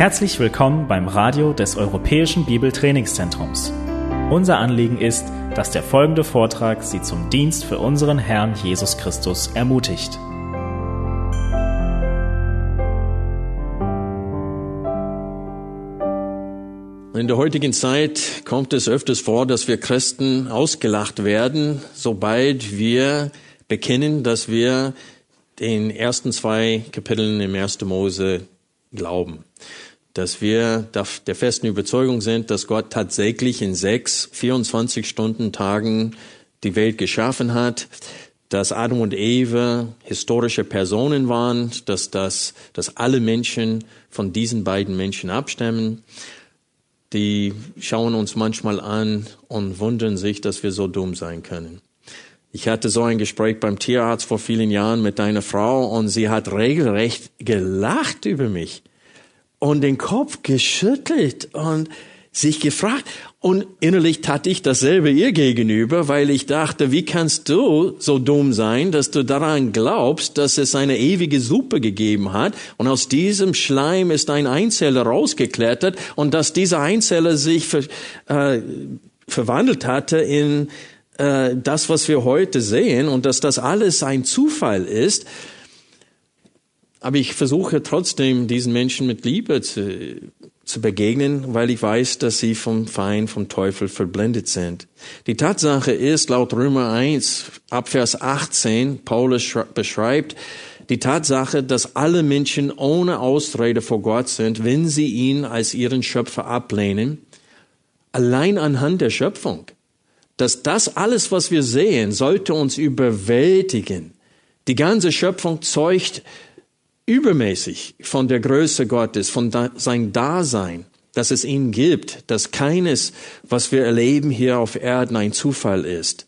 Herzlich willkommen beim Radio des Europäischen Bibeltrainingszentrums. Unser Anliegen ist, dass der folgende Vortrag Sie zum Dienst für unseren Herrn Jesus Christus ermutigt. In der heutigen Zeit kommt es öfters vor, dass wir Christen ausgelacht werden, sobald wir bekennen, dass wir den ersten zwei Kapiteln im 1. Mose glauben dass wir der festen Überzeugung sind, dass Gott tatsächlich in sechs, 24 Stunden Tagen die Welt geschaffen hat, dass Adam und Eva historische Personen waren, dass das, dass alle Menschen von diesen beiden Menschen abstammen. Die schauen uns manchmal an und wundern sich, dass wir so dumm sein können. Ich hatte so ein Gespräch beim Tierarzt vor vielen Jahren mit einer Frau und sie hat regelrecht gelacht über mich und den Kopf geschüttelt und sich gefragt. Und innerlich tat ich dasselbe ihr gegenüber, weil ich dachte, wie kannst du so dumm sein, dass du daran glaubst, dass es eine ewige Suppe gegeben hat und aus diesem Schleim ist ein Einzeller rausgeklettert und dass dieser Einzeller sich ver, äh, verwandelt hatte in äh, das, was wir heute sehen und dass das alles ein Zufall ist. Aber ich versuche trotzdem, diesen Menschen mit Liebe zu, zu begegnen, weil ich weiß, dass sie vom Feind, vom Teufel verblendet sind. Die Tatsache ist, laut Römer 1, Abvers 18, Paulus beschreibt, die Tatsache, dass alle Menschen ohne Ausrede vor Gott sind, wenn sie ihn als ihren Schöpfer ablehnen, allein anhand der Schöpfung. Dass das alles, was wir sehen, sollte uns überwältigen. Die ganze Schöpfung zeugt übermäßig von der Größe Gottes, von da, sein Dasein, dass es ihn gibt, dass keines, was wir erleben hier auf Erden, ein Zufall ist.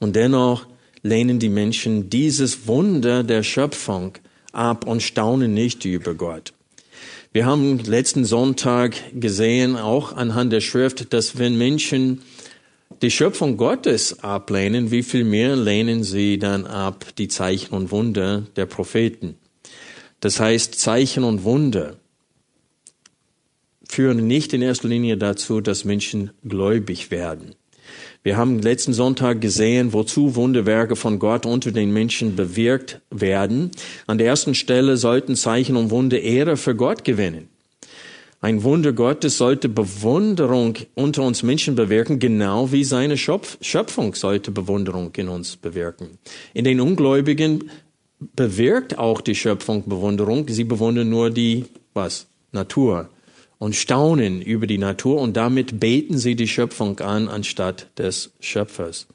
Und dennoch lehnen die Menschen dieses Wunder der Schöpfung ab und staunen nicht über Gott. Wir haben letzten Sonntag gesehen, auch anhand der Schrift, dass wenn Menschen die Schöpfung Gottes ablehnen, wie viel mehr lehnen sie dann ab die Zeichen und Wunder der Propheten? Das heißt, Zeichen und Wunder führen nicht in erster Linie dazu, dass Menschen gläubig werden. Wir haben letzten Sonntag gesehen, wozu Wunderwerke von Gott unter den Menschen bewirkt werden. An der ersten Stelle sollten Zeichen und Wunder Ehre für Gott gewinnen. Ein Wunder Gottes sollte Bewunderung unter uns Menschen bewirken, genau wie seine Schöpfung sollte Bewunderung in uns bewirken. In den Ungläubigen bewirkt auch die Schöpfung Bewunderung. Sie bewundern nur die, was? Natur und staunen über die Natur und damit beten sie die Schöpfung an anstatt des Schöpfers.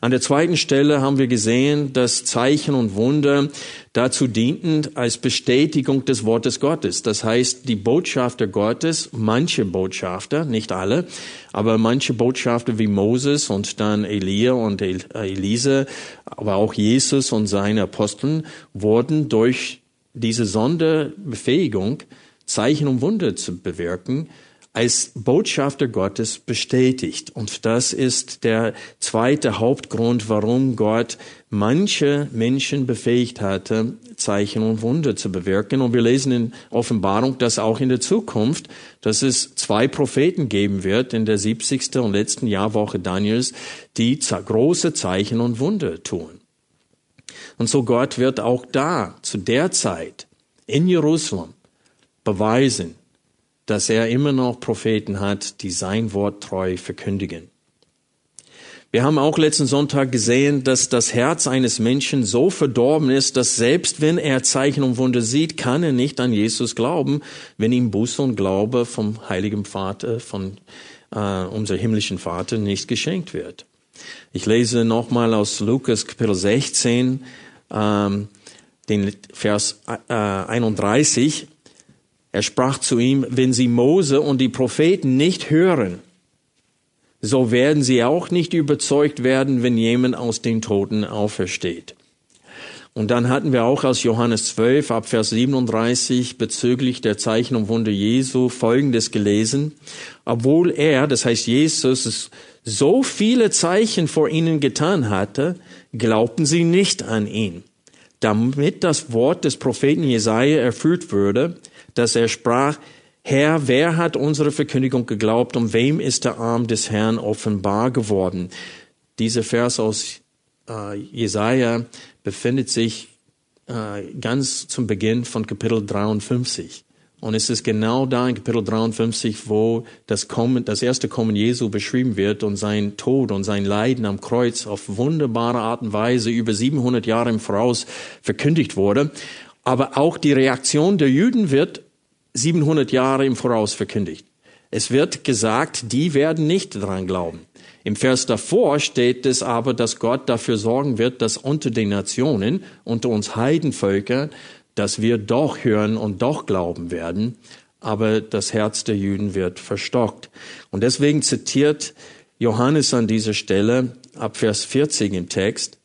An der zweiten Stelle haben wir gesehen, dass Zeichen und Wunder dazu dienten als Bestätigung des Wortes Gottes. Das heißt, die Botschafter Gottes, manche Botschafter, nicht alle, aber manche Botschafter wie Moses und dann Elia und Elise, aber auch Jesus und seine Aposteln wurden durch diese Sonderbefähigung Zeichen und Wunder zu bewirken, als Botschafter Gottes bestätigt. Und das ist der zweite Hauptgrund, warum Gott manche Menschen befähigt hatte, Zeichen und Wunder zu bewirken. Und wir lesen in Offenbarung, dass auch in der Zukunft, dass es zwei Propheten geben wird in der 70. und letzten Jahrwoche Daniels, die große Zeichen und Wunder tun. Und so Gott wird auch da, zu der Zeit, in Jerusalem, beweisen, dass er immer noch Propheten hat, die sein Wort treu verkündigen. Wir haben auch letzten Sonntag gesehen, dass das Herz eines Menschen so verdorben ist, dass selbst wenn er Zeichen und Wunder sieht, kann er nicht an Jesus glauben, wenn ihm Buße und Glaube vom Heiligen Vater, von äh, unser himmlischen Vater nicht geschenkt wird. Ich lese nochmal aus Lukas Kapitel 16, ähm, den Vers äh, 31. Er sprach zu ihm, wenn sie Mose und die Propheten nicht hören, so werden sie auch nicht überzeugt werden, wenn jemand aus den Toten aufersteht. Und dann hatten wir auch aus Johannes 12 ab Vers 37 bezüglich der Zeichen und Wunder Jesu Folgendes gelesen. Obwohl er, das heißt Jesus, so viele Zeichen vor ihnen getan hatte, glaubten sie nicht an ihn. damit das Wort des Propheten Jesaja erfüllt würde, dass er sprach, Herr, wer hat unsere Verkündigung geglaubt und wem ist der Arm des Herrn offenbar geworden? Dieser Vers aus äh, Jesaja befindet sich äh, ganz zum Beginn von Kapitel 53. Und es ist genau da in Kapitel 53, wo das, Kommen, das erste Kommen Jesu beschrieben wird und sein Tod und sein Leiden am Kreuz auf wunderbare Art und Weise über 700 Jahre im Voraus verkündigt wurde. Aber auch die Reaktion der Juden wird 700 Jahre im Voraus verkündigt. Es wird gesagt, die werden nicht daran glauben. Im Vers davor steht es aber, dass Gott dafür sorgen wird, dass unter den Nationen, unter uns Heidenvölkern, dass wir doch hören und doch glauben werden, aber das Herz der Juden wird verstockt. Und deswegen zitiert Johannes an dieser Stelle ab Vers 40 im Text,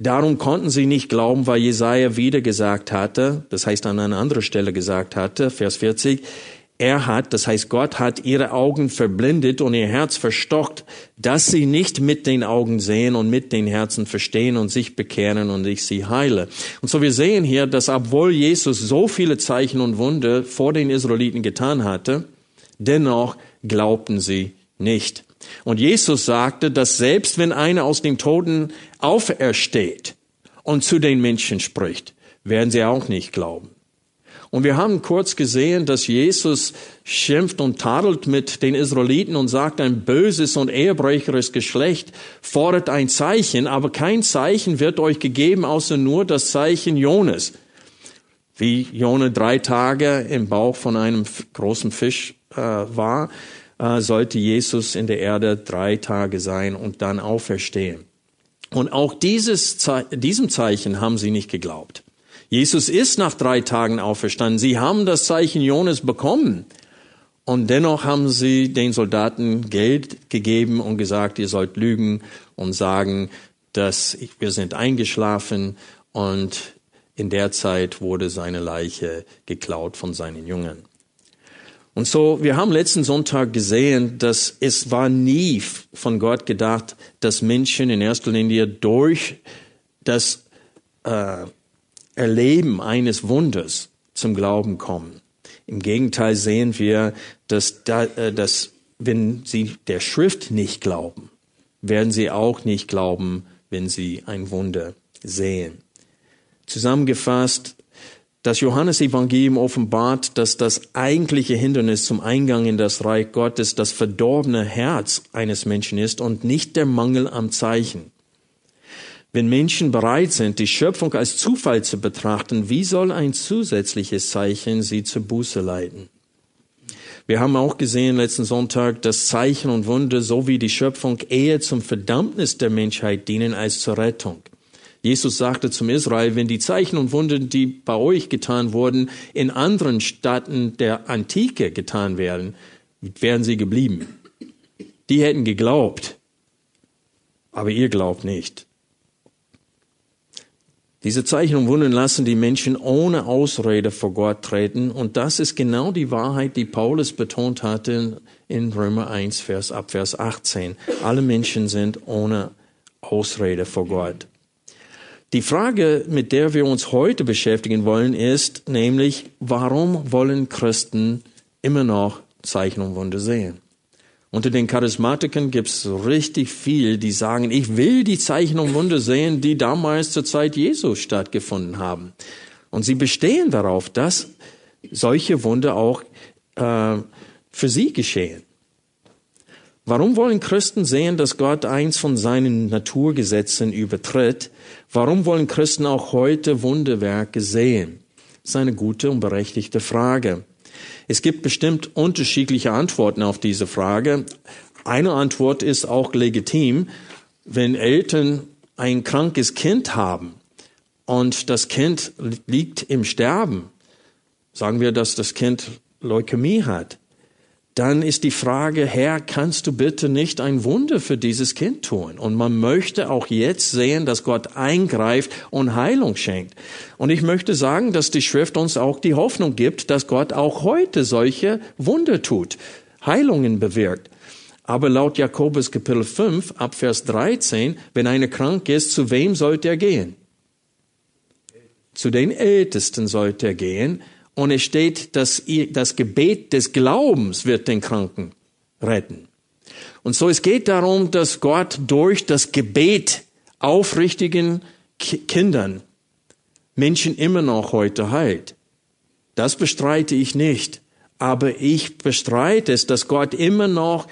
Darum konnten sie nicht glauben, weil Jesaja wieder gesagt hatte, das heißt an einer anderen Stelle gesagt hatte, Vers 40, er hat, das heißt Gott hat ihre Augen verblindet und ihr Herz verstockt, dass sie nicht mit den Augen sehen und mit den Herzen verstehen und sich bekehren und ich sie heile. Und so wir sehen hier, dass obwohl Jesus so viele Zeichen und Wunder vor den Israeliten getan hatte, dennoch glaubten sie nicht. Und Jesus sagte, dass selbst wenn einer aus dem Toten aufersteht und zu den Menschen spricht, werden sie auch nicht glauben. Und wir haben kurz gesehen, dass Jesus schimpft und tadelt mit den Israeliten und sagt, ein böses und ehebrecheres Geschlecht fordert ein Zeichen, aber kein Zeichen wird euch gegeben, außer nur das Zeichen Jonas. Wie Jona drei Tage im Bauch von einem großen Fisch äh, war, äh, sollte Jesus in der Erde drei Tage sein und dann auferstehen. Und auch dieses, diesem Zeichen haben sie nicht geglaubt. Jesus ist nach drei Tagen auferstanden. Sie haben das Zeichen Jonas bekommen. Und dennoch haben sie den Soldaten Geld gegeben und gesagt, ihr sollt lügen und sagen, dass wir sind eingeschlafen und in der Zeit wurde seine Leiche geklaut von seinen Jüngern. Und so, wir haben letzten Sonntag gesehen, dass es war nie von Gott gedacht, dass Menschen in erster Linie durch das äh, Erleben eines Wunders zum Glauben kommen. Im Gegenteil sehen wir, dass, da, äh, dass wenn sie der Schrift nicht glauben, werden sie auch nicht glauben, wenn sie ein Wunder sehen. Zusammengefasst, das Johannesevangelium offenbart, dass das eigentliche Hindernis zum Eingang in das Reich Gottes das verdorbene Herz eines Menschen ist und nicht der Mangel am Zeichen. Wenn Menschen bereit sind, die Schöpfung als Zufall zu betrachten, wie soll ein zusätzliches Zeichen sie zur Buße leiten? Wir haben auch gesehen letzten Sonntag, dass Zeichen und Wunder sowie die Schöpfung eher zum Verdammnis der Menschheit dienen als zur Rettung. Jesus sagte zum Israel, wenn die Zeichen und Wunder, die bei euch getan wurden, in anderen Staaten der Antike getan werden, wären sie geblieben. Die hätten geglaubt, aber ihr glaubt nicht. Diese Zeichen und Wunder lassen die Menschen ohne Ausrede vor Gott treten. Und das ist genau die Wahrheit, die Paulus betont hatte in Römer 1, Vers, ab Vers 18. Alle Menschen sind ohne Ausrede vor Gott. Die Frage, mit der wir uns heute beschäftigen wollen, ist nämlich, warum wollen Christen immer noch Zeichen und Wunder sehen? Unter den Charismatikern gibt es richtig viel, die sagen, ich will die Zeichen und Wunder sehen, die damals zur Zeit Jesu stattgefunden haben. Und sie bestehen darauf, dass solche Wunder auch äh, für sie geschehen. Warum wollen Christen sehen, dass Gott eins von seinen Naturgesetzen übertritt? Warum wollen Christen auch heute Wunderwerke sehen? Das ist eine gute und berechtigte Frage. Es gibt bestimmt unterschiedliche Antworten auf diese Frage. Eine Antwort ist auch legitim, wenn Eltern ein krankes Kind haben und das Kind liegt im Sterben. Sagen wir, dass das Kind Leukämie hat dann ist die Frage, Herr, kannst du bitte nicht ein Wunder für dieses Kind tun? Und man möchte auch jetzt sehen, dass Gott eingreift und Heilung schenkt. Und ich möchte sagen, dass die Schrift uns auch die Hoffnung gibt, dass Gott auch heute solche Wunder tut, Heilungen bewirkt. Aber laut Jakobus Kapitel 5 ab Vers 13, wenn einer krank ist, zu wem sollte er gehen? Zu den Ältesten sollt er gehen. Und es steht, dass das Gebet des Glaubens wird den Kranken retten. Und so es geht darum, dass Gott durch das Gebet aufrichtigen Kindern Menschen immer noch heute heilt. Das bestreite ich nicht. Aber ich bestreite es, dass Gott immer noch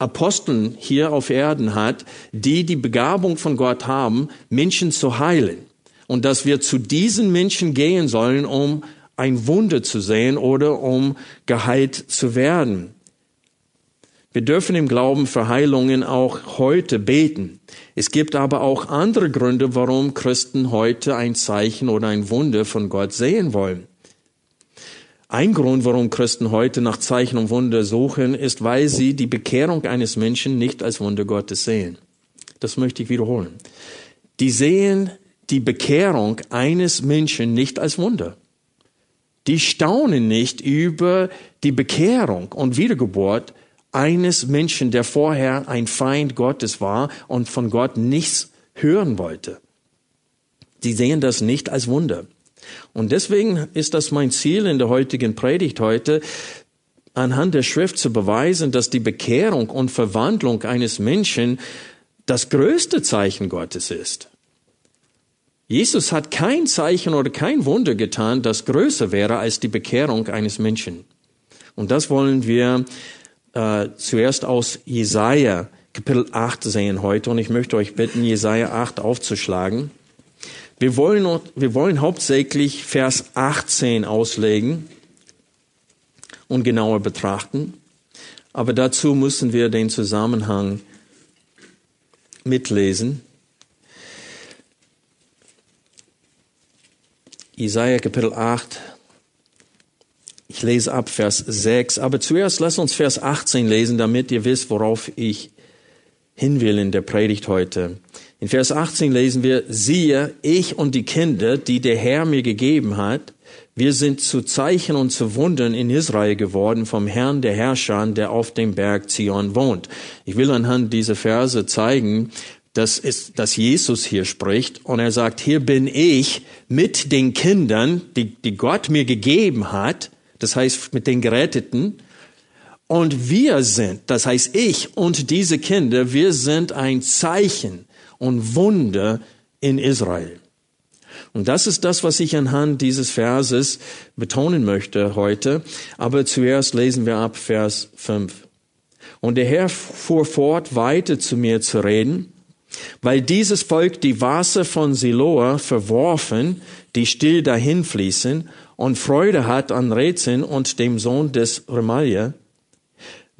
Aposteln hier auf Erden hat, die die Begabung von Gott haben, Menschen zu heilen. Und dass wir zu diesen Menschen gehen sollen, um ein Wunder zu sehen oder um geheilt zu werden. Wir dürfen im Glauben für Heilungen auch heute beten. Es gibt aber auch andere Gründe, warum Christen heute ein Zeichen oder ein Wunder von Gott sehen wollen. Ein Grund, warum Christen heute nach Zeichen und Wunder suchen, ist, weil sie die Bekehrung eines Menschen nicht als Wunder Gottes sehen. Das möchte ich wiederholen. Die sehen die Bekehrung eines Menschen nicht als Wunder. Die staunen nicht über die Bekehrung und Wiedergeburt eines Menschen, der vorher ein Feind Gottes war und von Gott nichts hören wollte. Die sehen das nicht als Wunder. Und deswegen ist das mein Ziel in der heutigen Predigt heute, anhand der Schrift zu beweisen, dass die Bekehrung und Verwandlung eines Menschen das größte Zeichen Gottes ist. Jesus hat kein Zeichen oder kein Wunder getan, das größer wäre als die Bekehrung eines Menschen. Und das wollen wir äh, zuerst aus Jesaja Kapitel 8 sehen heute. Und ich möchte euch bitten, Jesaja 8 aufzuschlagen. Wir wollen, wir wollen hauptsächlich Vers 18 auslegen und genauer betrachten. Aber dazu müssen wir den Zusammenhang mitlesen. Isaiah Kapitel 8. Ich lese ab Vers 6. Aber zuerst lasst uns Vers 18 lesen, damit ihr wisst, worauf ich hin will in der Predigt heute. In Vers 18 lesen wir, siehe, ich und die Kinder, die der Herr mir gegeben hat, wir sind zu Zeichen und zu Wundern in Israel geworden vom Herrn der Herrscher, der auf dem Berg Zion wohnt. Ich will anhand dieser Verse zeigen, dass, es, dass Jesus hier spricht und er sagt, hier bin ich mit den Kindern, die, die Gott mir gegeben hat, das heißt mit den Geretteten, und wir sind, das heißt ich und diese Kinder, wir sind ein Zeichen und Wunder in Israel. Und das ist das, was ich anhand dieses Verses betonen möchte heute. Aber zuerst lesen wir ab Vers 5. Und der Herr fuhr fort, weiter zu mir zu reden, weil dieses Volk die Wasser von Siloa verworfen, die still dahin fließen, und Freude hat an Rätseln und dem Sohn des Remalia,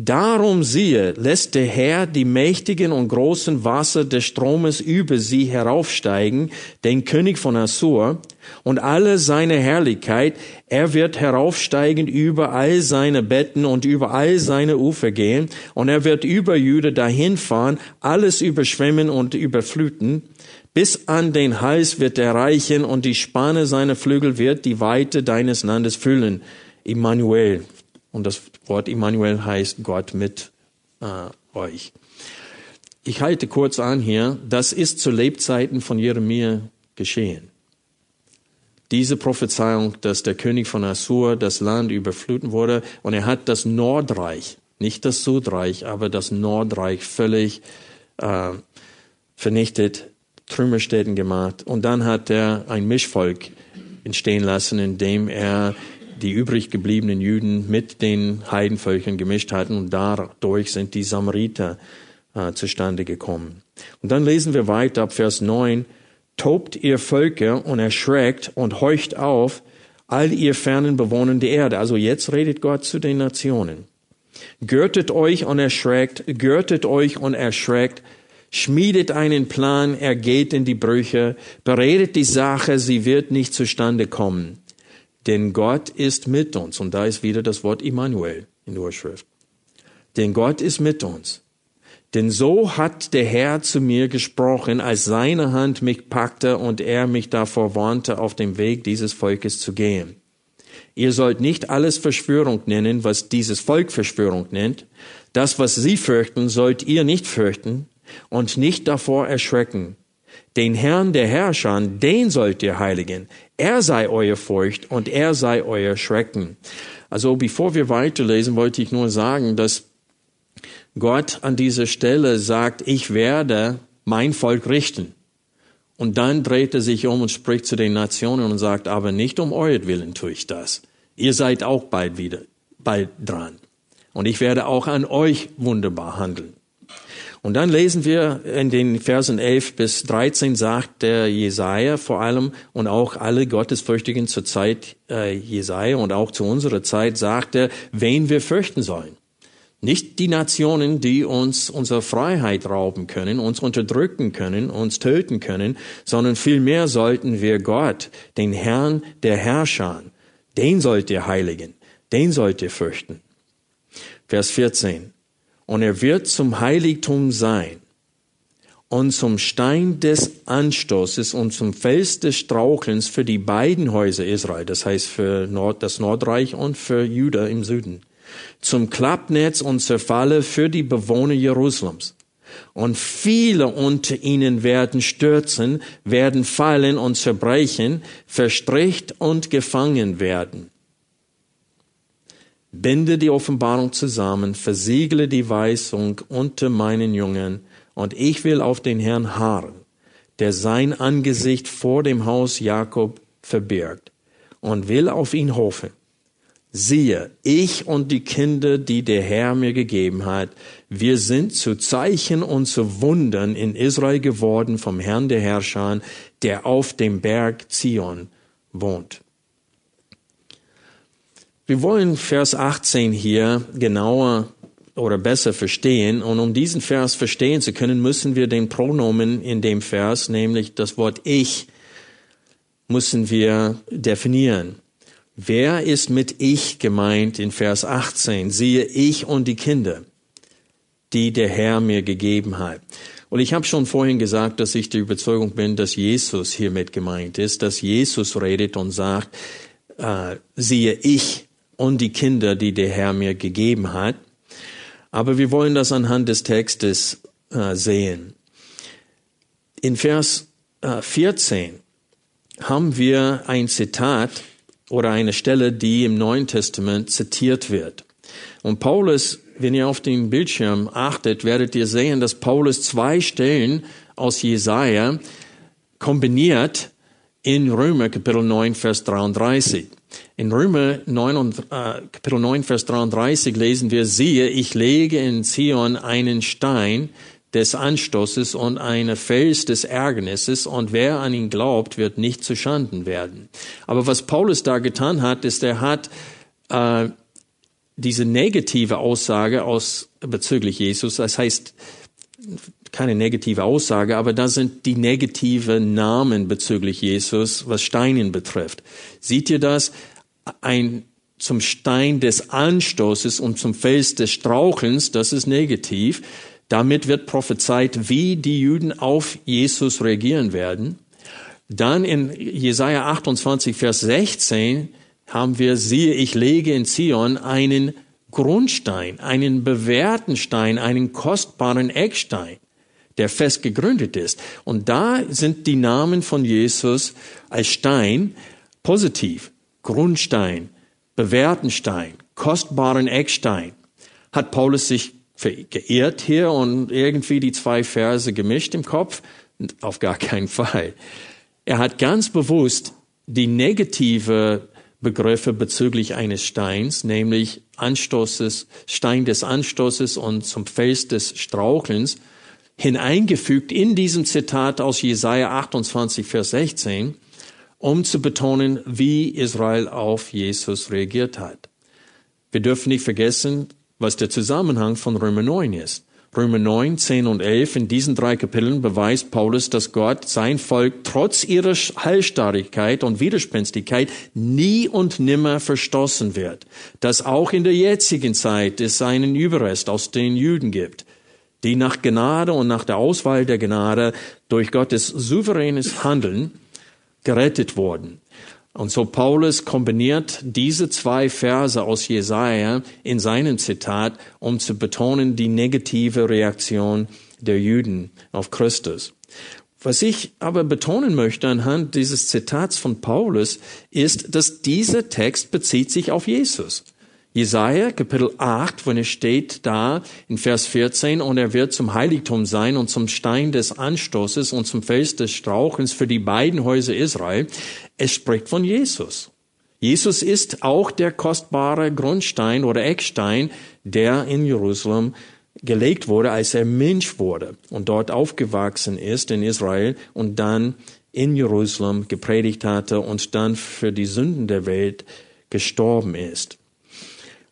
Darum siehe, lässt der Herr die mächtigen und großen Wasser des Stromes über sie heraufsteigen, den König von Assur, und alle seine Herrlichkeit, er wird heraufsteigen über all seine Betten und über all seine Ufer gehen, und er wird über Jude dahinfahren, alles überschwemmen und überfluten, bis an den Hals wird er reichen, und die Spanne seiner Flügel wird die Weite deines Landes füllen. Immanuel. Und das Wort Immanuel heißt Gott mit äh, euch. Ich halte kurz an hier, das ist zu Lebzeiten von Jeremia geschehen. Diese Prophezeiung, dass der König von Assur das Land überfluten wurde und er hat das Nordreich, nicht das Südreich, aber das Nordreich völlig äh, vernichtet, Trümmerstätten gemacht. Und dann hat er ein Mischvolk entstehen lassen, indem er die übrig gebliebenen Juden mit den Heidenvölkern gemischt hatten und dadurch sind die Samariter äh, zustande gekommen. Und dann lesen wir weiter ab Vers 9, tobt ihr Völker und erschreckt und heucht auf, all ihr fernen Bewohner der Erde. Also jetzt redet Gott zu den Nationen. Gürtet euch und erschreckt, gürtet euch und erschreckt, schmiedet einen Plan, er geht in die Brüche, beredet die Sache, sie wird nicht zustande kommen. Denn Gott ist mit uns. Und da ist wieder das Wort Immanuel in der Urschrift. Denn Gott ist mit uns. Denn so hat der Herr zu mir gesprochen, als seine Hand mich packte und er mich davor warnte, auf dem Weg dieses Volkes zu gehen. Ihr sollt nicht alles Verschwörung nennen, was dieses Volk Verschwörung nennt. Das, was sie fürchten, sollt ihr nicht fürchten und nicht davor erschrecken. Den Herrn der Herrscher, den sollt ihr heiligen. Er sei euer Furcht und er sei euer Schrecken. Also bevor wir weiterlesen, wollte ich nur sagen, dass Gott an dieser Stelle sagt, ich werde mein Volk richten. Und dann dreht er sich um und spricht zu den Nationen und sagt, aber nicht um euretwillen tue ich das. Ihr seid auch bald wieder, bald dran. Und ich werde auch an euch wunderbar handeln. Und dann lesen wir in den Versen 11 bis 13 sagt der Jesaja vor allem und auch alle Gottesfürchtigen zur Zeit äh, Jesaja und auch zu unserer Zeit sagt er, wen wir fürchten sollen. Nicht die Nationen, die uns unsere Freiheit rauben können, uns unterdrücken können, uns töten können, sondern vielmehr sollten wir Gott, den Herrn der Herrscher, den sollt ihr heiligen, den sollt ihr fürchten. Vers 14. Und er wird zum Heiligtum sein und zum Stein des Anstoßes und zum Fels des Strauchelns für die beiden Häuser Israel, das heißt für Nord, das Nordreich und für Juda im Süden zum Klappnetz und zur Falle für die Bewohner Jerusalems. Und viele unter ihnen werden stürzen, werden fallen und zerbrechen, verstricht und gefangen werden. Binde die Offenbarung zusammen, versiegle die Weisung unter meinen Jungen, und ich will auf den Herrn harren, der sein Angesicht vor dem Haus Jakob verbirgt, und will auf ihn hoffen siehe, ich und die Kinder, die der Herr mir gegeben hat, wir sind zu Zeichen und zu Wundern in Israel geworden vom Herrn der Herrscher, der auf dem Berg Zion wohnt. Wir wollen Vers 18 hier genauer oder besser verstehen. Und um diesen Vers verstehen zu können, müssen wir den Pronomen in dem Vers, nämlich das Wort ich, müssen wir definieren. Wer ist mit ich gemeint in Vers 18? Siehe ich und die Kinder, die der Herr mir gegeben hat. Und ich habe schon vorhin gesagt, dass ich der Überzeugung bin, dass Jesus hiermit gemeint ist, dass Jesus redet und sagt, äh, siehe ich und die Kinder, die der Herr mir gegeben hat. Aber wir wollen das anhand des Textes äh, sehen. In Vers äh, 14 haben wir ein Zitat oder eine Stelle, die im Neuen Testament zitiert wird. Und Paulus, wenn ihr auf den Bildschirm achtet, werdet ihr sehen, dass Paulus zwei Stellen aus Jesaja kombiniert in Römer Kapitel 9, Vers 33. In Römer 9 und, äh, Kapitel 9, Vers 33 lesen wir, siehe, ich lege in Zion einen Stein, des Anstoßes und eine Fels des Ärgernisses und wer an ihn glaubt, wird nicht zu Schanden werden. Aber was Paulus da getan hat, ist, er hat äh, diese negative Aussage aus bezüglich Jesus, das heißt keine negative Aussage, aber da sind die negative Namen bezüglich Jesus, was Steinen betrifft. Seht ihr das? Ein zum Stein des Anstoßes und zum Fels des Strauchelns, das ist negativ. Damit wird prophezeit, wie die Juden auf Jesus reagieren werden. Dann in Jesaja 28, Vers 16 haben wir, siehe, ich lege in Zion einen Grundstein, einen bewährten Stein, einen kostbaren Eckstein, der fest gegründet ist. Und da sind die Namen von Jesus als Stein positiv. Grundstein, bewährten Stein, kostbaren Eckstein. Hat Paulus sich geirrt hier und irgendwie die zwei Verse gemischt im Kopf? Auf gar keinen Fall. Er hat ganz bewusst die negative Begriffe bezüglich eines Steins, nämlich Anstoßes, Stein des Anstoßes und zum Fels des Strauchelns, hineingefügt in diesem Zitat aus Jesaja 28, Vers 16, um zu betonen, wie Israel auf Jesus reagiert hat. Wir dürfen nicht vergessen, was der Zusammenhang von Römer 9 ist. Römer 9, 10 und 11, in diesen drei Kapiteln beweist Paulus, dass Gott sein Volk trotz ihrer Heilstarrigkeit und Widerspenstigkeit nie und nimmer verstoßen wird. Dass auch in der jetzigen Zeit es einen Überrest aus den Juden gibt, die nach Gnade und nach der Auswahl der Gnade durch Gottes souveränes Handeln gerettet wurden. Und so Paulus kombiniert diese zwei Verse aus Jesaja in seinem Zitat, um zu betonen die negative Reaktion der Juden auf Christus. Was ich aber betonen möchte anhand dieses Zitats von Paulus ist, dass dieser Text bezieht sich auf Jesus. Jesaja Kapitel 8, wenn es steht da in Vers 14, und er wird zum Heiligtum sein und zum Stein des Anstoßes und zum Fels des Strauchens für die beiden Häuser Israel. Es spricht von Jesus. Jesus ist auch der kostbare Grundstein oder Eckstein, der in Jerusalem gelegt wurde, als er Mensch wurde und dort aufgewachsen ist in Israel und dann in Jerusalem gepredigt hatte und dann für die Sünden der Welt gestorben ist.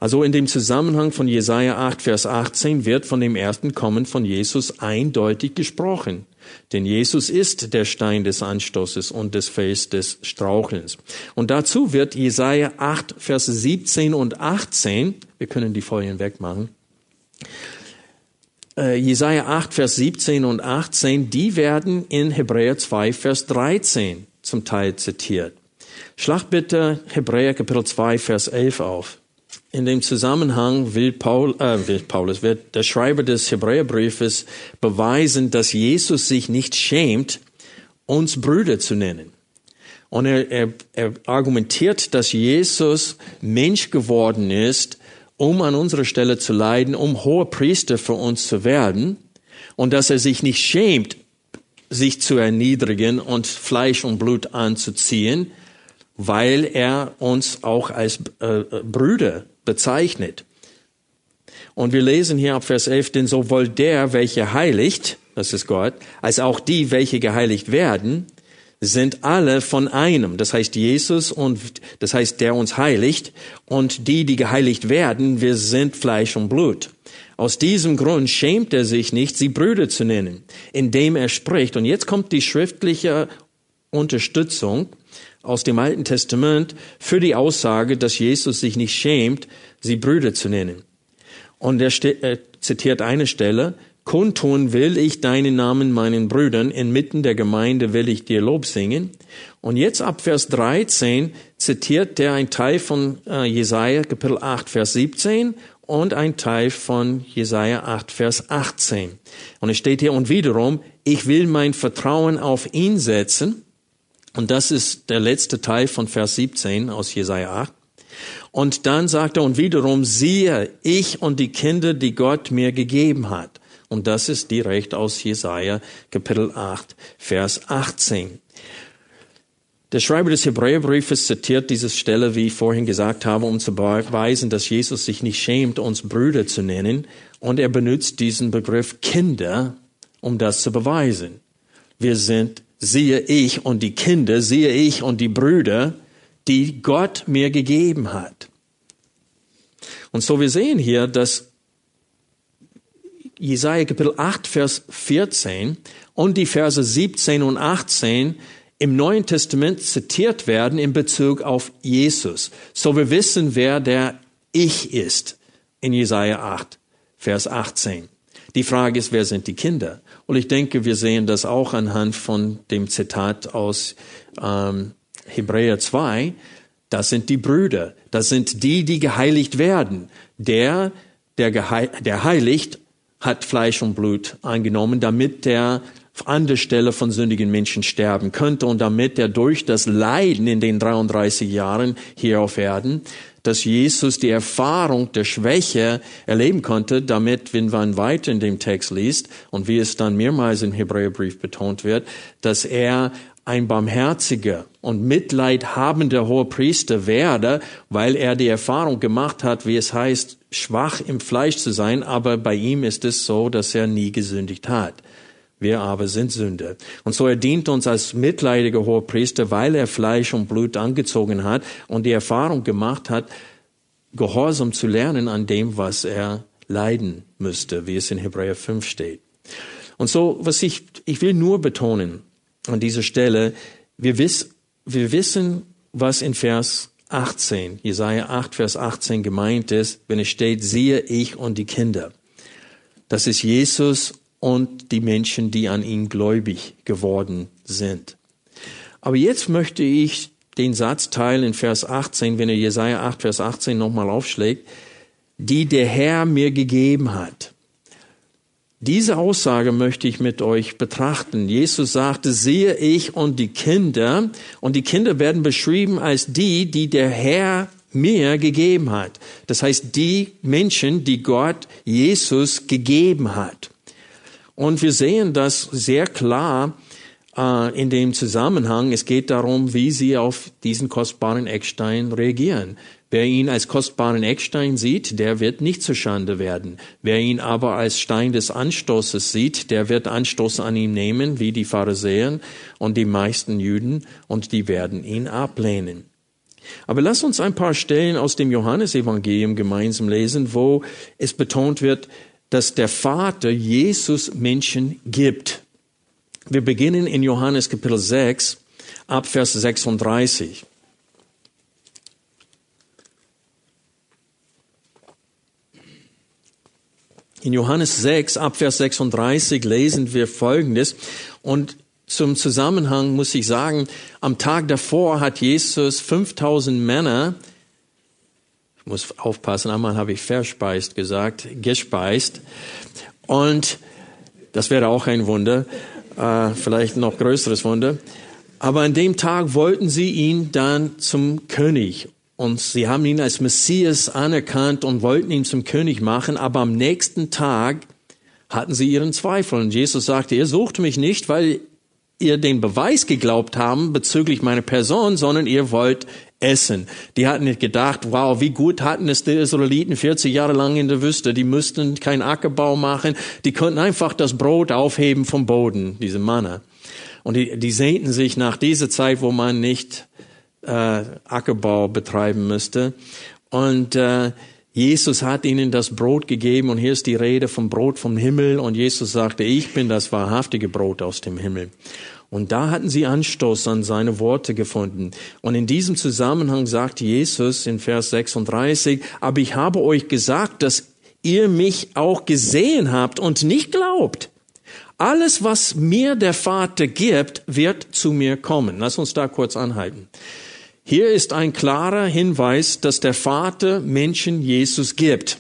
Also in dem Zusammenhang von Jesaja 8, Vers 18 wird von dem ersten Kommen von Jesus eindeutig gesprochen. Denn Jesus ist der Stein des Anstoßes und des Fels des Strauchelns. Und dazu wird Jesaja 8, Vers 17 und 18, wir können die Folien wegmachen, äh, Jesaja 8, Vers 17 und 18, die werden in Hebräer 2, Vers 13 zum Teil zitiert. Schlag bitte Hebräer Kapitel 2, Vers 11 auf. In dem Zusammenhang will, Paul, äh, will Paulus, wird der Schreiber des Hebräerbriefes beweisen, dass Jesus sich nicht schämt, uns Brüder zu nennen. Und er, er, er argumentiert, dass Jesus Mensch geworden ist, um an unserer Stelle zu leiden, um hoher Priester für uns zu werden und dass er sich nicht schämt, sich zu erniedrigen und Fleisch und Blut anzuziehen, weil er uns auch als äh, Brüder bezeichnet. Und wir lesen hier ab Vers 11, denn sowohl der, welcher heiligt, das ist Gott, als auch die, welche geheiligt werden, sind alle von einem. Das heißt Jesus und das heißt der uns heiligt und die, die geheiligt werden, wir sind Fleisch und Blut. Aus diesem Grund schämt er sich nicht, sie Brüder zu nennen, indem er spricht. Und jetzt kommt die schriftliche Unterstützung aus dem Alten Testament für die Aussage, dass Jesus sich nicht schämt, sie Brüder zu nennen. Und er, er zitiert eine Stelle, Kundtun will ich deinen Namen meinen Brüdern, inmitten der Gemeinde will ich dir Lob singen. Und jetzt ab Vers 13 zitiert der ein Teil von äh, Jesaja Kapitel 8 Vers 17 und ein Teil von Jesaja 8 Vers 18. Und es steht hier und wiederum, ich will mein Vertrauen auf ihn setzen. Und das ist der letzte Teil von Vers 17 aus Jesaja 8. Und dann sagt er, und wiederum, siehe, ich und die Kinder, die Gott mir gegeben hat. Und das ist direkt aus Jesaja Kapitel 8, Vers 18. Der Schreiber des Hebräerbriefes zitiert diese Stelle, wie ich vorhin gesagt habe, um zu beweisen, dass Jesus sich nicht schämt, uns Brüder zu nennen. Und er benutzt diesen Begriff Kinder, um das zu beweisen. Wir sind, siehe ich und die Kinder, siehe ich und die Brüder, die Gott mir gegeben hat. Und so wir sehen hier, dass Jesaja Kapitel 8, Vers 14 und die Verse 17 und 18 im Neuen Testament zitiert werden in Bezug auf Jesus. So wir wissen, wer der Ich ist in Jesaja 8, Vers 18. Die Frage ist, wer sind die Kinder? Und ich denke, wir sehen das auch anhand von dem Zitat aus ähm, Hebräer 2. Das sind die Brüder. Das sind die, die geheiligt werden. Der, der, der heiligt, hat Fleisch und Blut angenommen, damit er an der Stelle von sündigen Menschen sterben könnte und damit er durch das Leiden in den 33 Jahren hier auf Erden, dass Jesus die Erfahrung der Schwäche erleben konnte, damit, wenn man weiter in dem Text liest und wie es dann mehrmals im Hebräerbrief betont wird, dass er ein barmherziger und mitleidhabender hoher Priester werde, weil er die Erfahrung gemacht hat, wie es heißt, schwach im Fleisch zu sein, aber bei ihm ist es so, dass er nie gesündigt hat. Wir aber sind Sünder. Und so er dient uns als mitleidiger hoher Priester, weil er Fleisch und Blut angezogen hat und die Erfahrung gemacht hat, Gehorsam zu lernen an dem, was er leiden müsste, wie es in Hebräer 5 steht. Und so, was ich, ich will nur betonen, an dieser Stelle, wir, wiss, wir wissen, was in Vers 18, Jesaja 8, Vers 18 gemeint ist, wenn es steht, siehe ich und die Kinder. Das ist Jesus und die Menschen, die an ihn gläubig geworden sind. Aber jetzt möchte ich den Satz teilen in Vers 18, wenn er Jesaja 8, Vers 18 nochmal aufschlägt, die der Herr mir gegeben hat. Diese Aussage möchte ich mit euch betrachten. Jesus sagte, sehe ich und die Kinder, und die Kinder werden beschrieben als die, die der Herr mir gegeben hat. Das heißt, die Menschen, die Gott Jesus gegeben hat. Und wir sehen das sehr klar äh, in dem Zusammenhang. Es geht darum, wie sie auf diesen kostbaren Eckstein reagieren. Wer ihn als kostbaren Eckstein sieht, der wird nicht zur Schande werden. Wer ihn aber als Stein des Anstoßes sieht, der wird Anstoß an ihm nehmen, wie die Pharisäer und die meisten Juden, und die werden ihn ablehnen. Aber lass uns ein paar Stellen aus dem Johannesevangelium gemeinsam lesen, wo es betont wird, dass der Vater Jesus Menschen gibt. Wir beginnen in Johannes Kapitel 6 ab Vers 36. In Johannes 6 ab Vers 36 lesen wir Folgendes und zum Zusammenhang muss ich sagen, am Tag davor hat Jesus 5000 Männer, muss aufpassen, einmal habe ich verspeist gesagt, gespeist. Und das wäre auch ein Wunder, äh, vielleicht noch größeres Wunder. Aber an dem Tag wollten sie ihn dann zum König. Und sie haben ihn als Messias anerkannt und wollten ihn zum König machen. Aber am nächsten Tag hatten sie ihren Zweifel. Und Jesus sagte, ihr sucht mich nicht, weil ihr den Beweis geglaubt haben bezüglich meiner Person, sondern ihr wollt essen. Die hatten nicht gedacht, wow, wie gut hatten es die Israeliten 40 Jahre lang in der Wüste. Die müssten keinen Ackerbau machen. Die konnten einfach das Brot aufheben vom Boden, diese Manna. Und die, die sehnten sich nach dieser Zeit, wo man nicht äh, Ackerbau betreiben müsste. Und äh, Jesus hat ihnen das Brot gegeben und hier ist die Rede vom Brot vom Himmel und Jesus sagte, ich bin das wahrhaftige Brot aus dem Himmel. Und da hatten sie Anstoß an seine Worte gefunden. Und in diesem Zusammenhang sagt Jesus in Vers 36, aber ich habe euch gesagt, dass ihr mich auch gesehen habt und nicht glaubt. Alles, was mir der Vater gibt, wird zu mir kommen. Lass uns da kurz anhalten. Hier ist ein klarer Hinweis, dass der Vater Menschen Jesus gibt.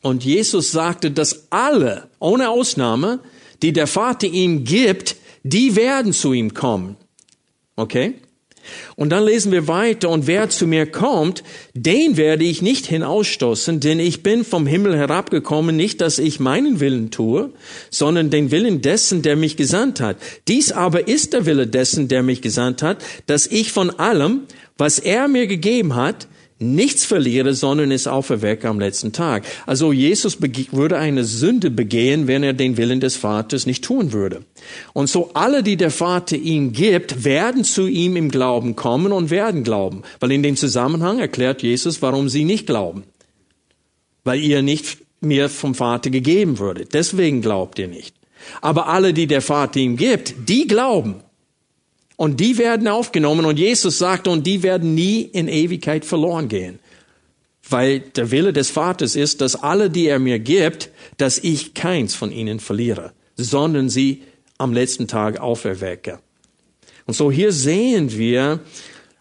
Und Jesus sagte, dass alle, ohne Ausnahme, die der Vater ihm gibt, die werden zu ihm kommen. Okay? Und dann lesen wir weiter, und wer zu mir kommt, den werde ich nicht hinausstoßen, denn ich bin vom Himmel herabgekommen, nicht, dass ich meinen Willen tue, sondern den Willen dessen, der mich gesandt hat. Dies aber ist der Wille dessen, der mich gesandt hat, dass ich von allem, was er mir gegeben hat, nichts verliere, sondern es auferwecke am letzten Tag. Also Jesus würde eine Sünde begehen, wenn er den Willen des Vaters nicht tun würde. Und so alle, die der Vater ihm gibt, werden zu ihm im Glauben kommen und werden glauben. Weil in dem Zusammenhang erklärt Jesus, warum sie nicht glauben. Weil ihr nicht mir vom Vater gegeben würde. Deswegen glaubt ihr nicht. Aber alle, die der Vater ihm gibt, die glauben. Und die werden aufgenommen und Jesus sagt, und die werden nie in Ewigkeit verloren gehen. Weil der Wille des Vaters ist, dass alle, die er mir gibt, dass ich keins von ihnen verliere, sondern sie am letzten Tag auferwecke. Und so hier sehen wir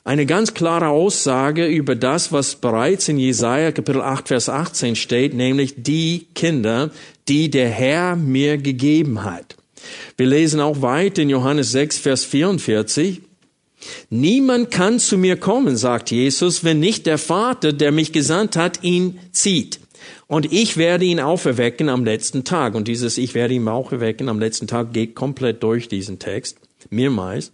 eine ganz klare Aussage über das, was bereits in Jesaja Kapitel 8, Vers 18 steht, nämlich die Kinder, die der Herr mir gegeben hat. Wir lesen auch weiter in Johannes 6, Vers 44. Niemand kann zu mir kommen, sagt Jesus, wenn nicht der Vater, der mich gesandt hat, ihn zieht. Und ich werde ihn auferwecken am letzten Tag. Und dieses Ich werde ihn auferwecken am letzten Tag geht komplett durch diesen Text, mehrmals.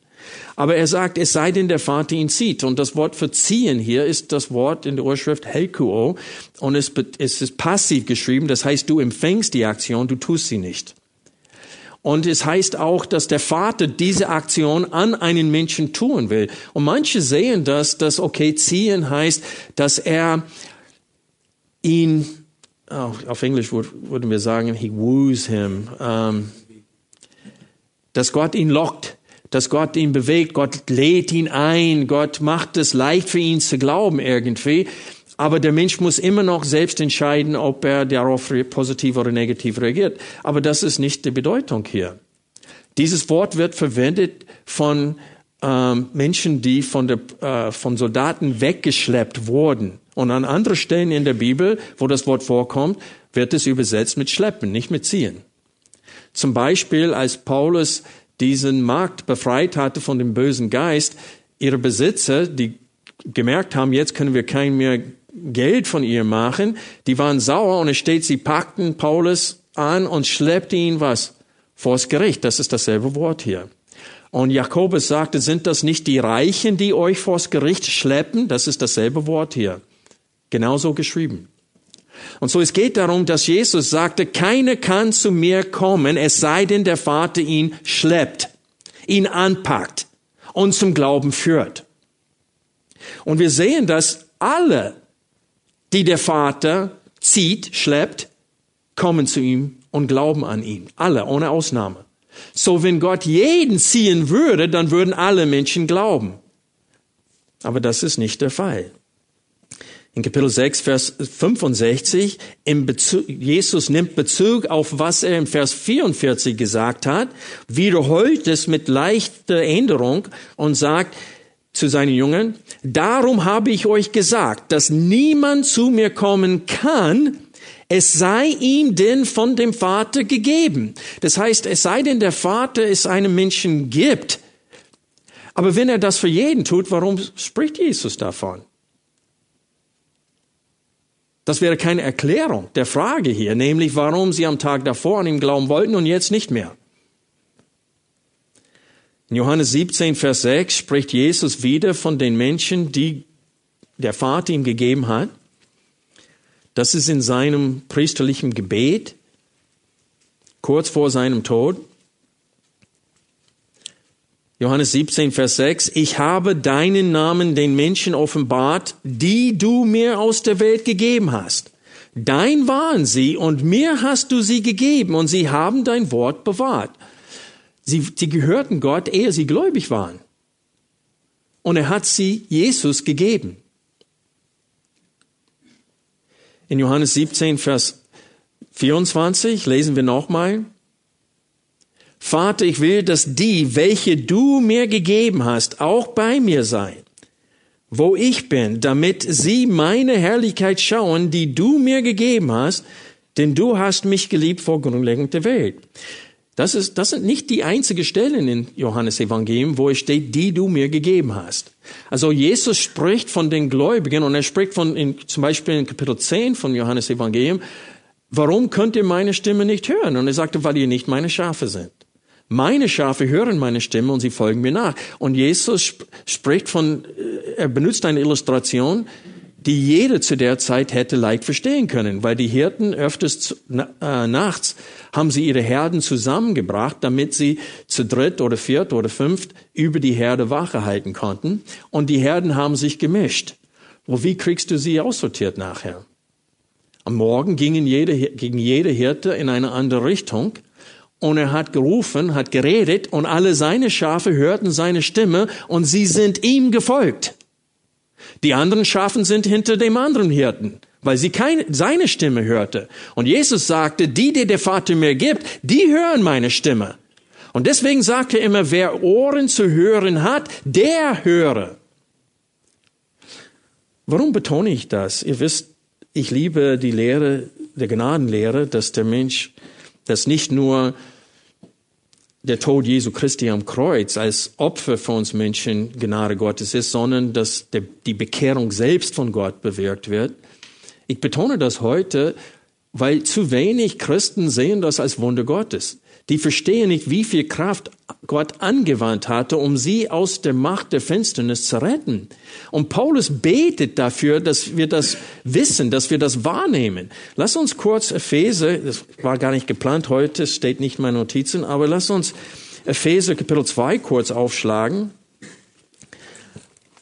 Aber er sagt, es sei denn, der Vater ihn zieht. Und das Wort für ziehen hier ist das Wort in der Urschrift Helkuo. Und es ist passiv geschrieben. Das heißt, du empfängst die Aktion, du tust sie nicht. Und es heißt auch, dass der Vater diese Aktion an einen Menschen tun will. Und manche sehen das, dass okay, ziehen heißt, dass er ihn, oh, auf Englisch würden wir sagen, he woos him, ähm, dass Gott ihn lockt, dass Gott ihn bewegt, Gott lädt ihn ein, Gott macht es leicht für ihn zu glauben irgendwie. Aber der Mensch muss immer noch selbst entscheiden, ob er darauf positiv oder negativ reagiert. Aber das ist nicht die Bedeutung hier. Dieses Wort wird verwendet von ähm, Menschen, die von, der, äh, von Soldaten weggeschleppt wurden. Und an anderen Stellen in der Bibel, wo das Wort vorkommt, wird es übersetzt mit schleppen, nicht mit ziehen. Zum Beispiel, als Paulus diesen Markt befreit hatte von dem bösen Geist, ihre Besitzer, die gemerkt haben, jetzt können wir kein mehr Geld von ihr machen, die waren sauer und es steht, sie packten Paulus an und schleppten ihn was? Vors Gericht. Das ist dasselbe Wort hier. Und Jakobus sagte, sind das nicht die Reichen, die euch vors Gericht schleppen? Das ist dasselbe Wort hier. Genauso geschrieben. Und so es geht darum, dass Jesus sagte, keiner kann zu mir kommen, es sei denn der Vater ihn schleppt, ihn anpackt und zum Glauben führt. Und wir sehen, dass alle, die der Vater zieht, schleppt, kommen zu ihm und glauben an ihn. Alle, ohne Ausnahme. So, wenn Gott jeden ziehen würde, dann würden alle Menschen glauben. Aber das ist nicht der Fall. In Kapitel 6, Vers 65, im Bezug, Jesus nimmt Bezug auf, was er im Vers 44 gesagt hat, wiederholt es mit leichter Änderung und sagt zu seinen Jüngern, darum habe ich euch gesagt, dass niemand zu mir kommen kann, es sei ihm denn von dem Vater gegeben. Das heißt, es sei denn, der Vater es einem Menschen gibt. Aber wenn er das für jeden tut, warum spricht Jesus davon? Das wäre keine Erklärung der Frage hier, nämlich warum sie am Tag davor an ihn glauben wollten und jetzt nicht mehr. In Johannes 17, Vers 6 spricht Jesus wieder von den Menschen, die der Vater ihm gegeben hat. Das ist in seinem priesterlichen Gebet kurz vor seinem Tod. Johannes 17, Vers 6, ich habe deinen Namen den Menschen offenbart, die du mir aus der Welt gegeben hast. Dein waren sie und mir hast du sie gegeben und sie haben dein Wort bewahrt. Sie, sie gehörten Gott, ehe sie gläubig waren. Und er hat sie Jesus gegeben. In Johannes 17, Vers 24 lesen wir nochmal, Vater, ich will, dass die, welche du mir gegeben hast, auch bei mir seien, wo ich bin, damit sie meine Herrlichkeit schauen, die du mir gegeben hast, denn du hast mich geliebt vor Grundlegung der Welt. Das, ist, das sind nicht die einzige Stellen in Johannes Evangelium, wo es steht, die du mir gegeben hast. Also Jesus spricht von den Gläubigen und er spricht von, in, zum Beispiel in Kapitel 10 von Johannes Evangelium, warum könnt ihr meine Stimme nicht hören? Und er sagte, weil ihr nicht meine Schafe sind. Meine Schafe hören meine Stimme und sie folgen mir nach. Und Jesus spricht von, äh, er benutzt eine Illustration, die jeder zu der Zeit hätte leicht verstehen können, weil die Hirten öfters äh, nachts haben sie ihre Herden zusammengebracht, damit sie zu dritt oder viert oder fünft über die Herde Wache halten konnten. Und die Herden haben sich gemischt. Wo wie kriegst du sie aussortiert nachher? Am Morgen gingen jede, ging jede Hirte in eine andere Richtung und er hat gerufen, hat geredet und alle seine Schafe hörten seine Stimme und sie sind ihm gefolgt. Die anderen Schafen sind hinter dem anderen Hirten, weil sie keine, seine Stimme hörte. Und Jesus sagte, die, die der Vater mir gibt, die hören meine Stimme. Und deswegen sagte er immer, wer Ohren zu hören hat, der höre. Warum betone ich das? Ihr wisst, ich liebe die Lehre, der Gnadenlehre, dass der Mensch, dass nicht nur der Tod Jesu Christi am Kreuz als Opfer für uns Menschen Gnade Gottes ist, sondern dass der, die Bekehrung selbst von Gott bewirkt wird. Ich betone das heute, weil zu wenig Christen sehen das als Wunder Gottes. Die verstehen nicht, wie viel Kraft Gott angewandt hatte, um sie aus der Macht der Finsternis zu retten. Und Paulus betet dafür, dass wir das wissen, dass wir das wahrnehmen. Lass uns kurz Epheser, das war gar nicht geplant heute, steht nicht in meinen Notizen, aber lass uns Epheser Kapitel 2 kurz aufschlagen